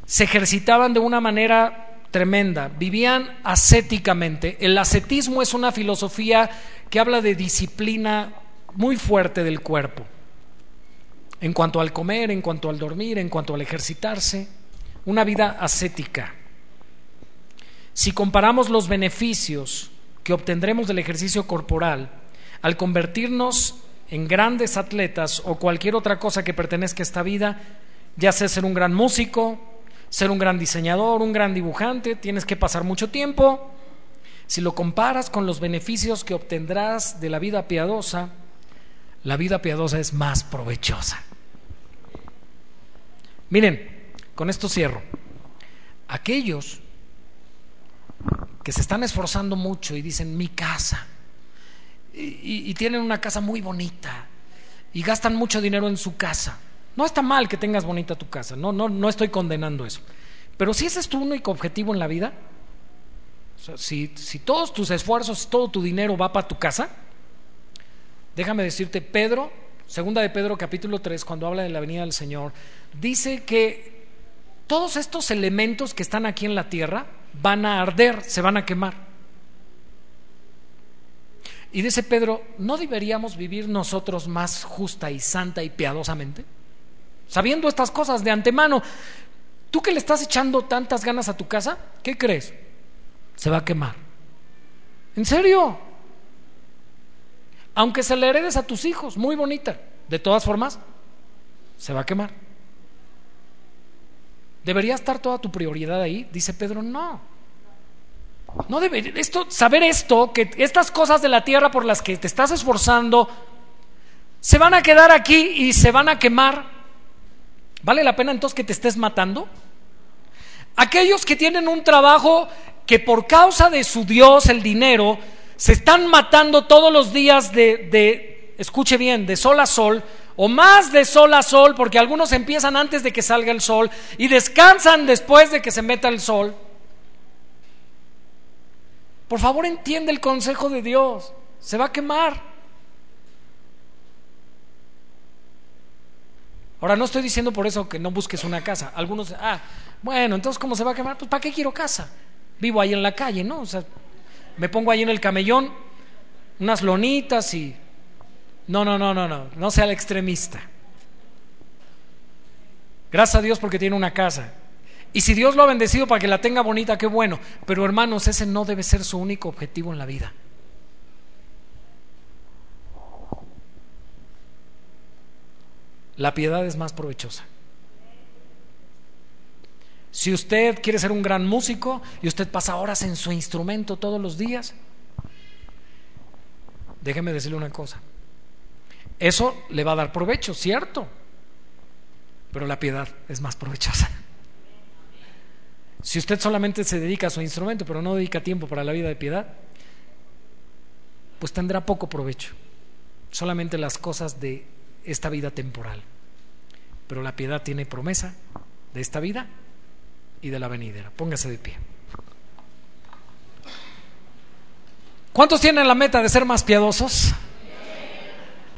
se ejercitaban de una manera tremenda, vivían ascéticamente. El ascetismo es una filosofía que habla de disciplina muy fuerte del cuerpo, en cuanto al comer, en cuanto al dormir, en cuanto al ejercitarse, una vida ascética. Si comparamos los beneficios que obtendremos del ejercicio corporal al convertirnos en grandes atletas o cualquier otra cosa que pertenezca a esta vida, ya sea ser un gran músico, ser un gran diseñador, un gran dibujante, tienes que pasar mucho tiempo. Si lo comparas con los beneficios que obtendrás de la vida piadosa, la vida piadosa es más provechosa. Miren, con esto cierro. Aquellos que se están esforzando mucho y dicen mi casa, y, tienen una casa muy bonita y gastan mucho dinero en su casa. No está mal que tengas bonita tu casa, no, no, no estoy condenando eso. Pero si ese es tu único objetivo en la vida, si, si todos tus esfuerzos, todo tu dinero va para tu casa, déjame decirte, Pedro, segunda de Pedro capítulo 3, cuando habla de la venida del Señor, dice que todos estos elementos que están aquí en la tierra van a arder, se van a quemar. Y dice Pedro, ¿no deberíamos vivir nosotros más justa y santa y piadosamente? Sabiendo estas cosas de antemano, tú que le estás echando tantas ganas a tu casa, ¿qué crees? Se va a quemar. ¿En serio? Aunque se le heredes a tus hijos, muy bonita, de todas formas, se va a quemar. ¿Debería estar toda tu prioridad ahí? Dice Pedro, no. No debe, esto, saber esto, que estas cosas de la tierra por las que te estás esforzando, se van a quedar aquí y se van a quemar. ¿Vale la pena entonces que te estés matando? Aquellos que tienen un trabajo que por causa de su Dios, el dinero, se están matando todos los días de, escuche bien, de sol a sol, o más de sol a sol, porque algunos empiezan antes de que salga el sol y descansan después de que se meta el sol. Por favor, entiende el consejo de Dios. Se va a quemar. Ahora, no estoy diciendo por eso que no busques una casa. Algunos, ah, bueno, entonces, ¿cómo se va a quemar? Pues, ¿para qué quiero casa? Vivo ahí en la calle, ¿no? O sea, me pongo ahí en el camellón, unas lonitas y. No, no, no, no, no, no sea el extremista. Gracias a Dios porque tiene una casa. Y si Dios lo ha bendecido para que la tenga bonita, qué bueno. Pero hermanos, ese no debe ser su único objetivo en la vida. La piedad es más provechosa. Si usted quiere ser un gran músico y usted pasa horas en su instrumento todos los días, déjeme decirle una cosa. Eso le va a dar provecho, ¿cierto? pero la piedad es más provechosa. Si usted solamente se dedica a su instrumento, pero no dedica tiempo para la vida de piedad, pues tendrá poco provecho. Solamente las cosas de esta vida temporal. Pero la piedad tiene promesa de esta vida y de la venidera. Póngase de pie. ¿Cuántos tienen la meta de ser más piadosos?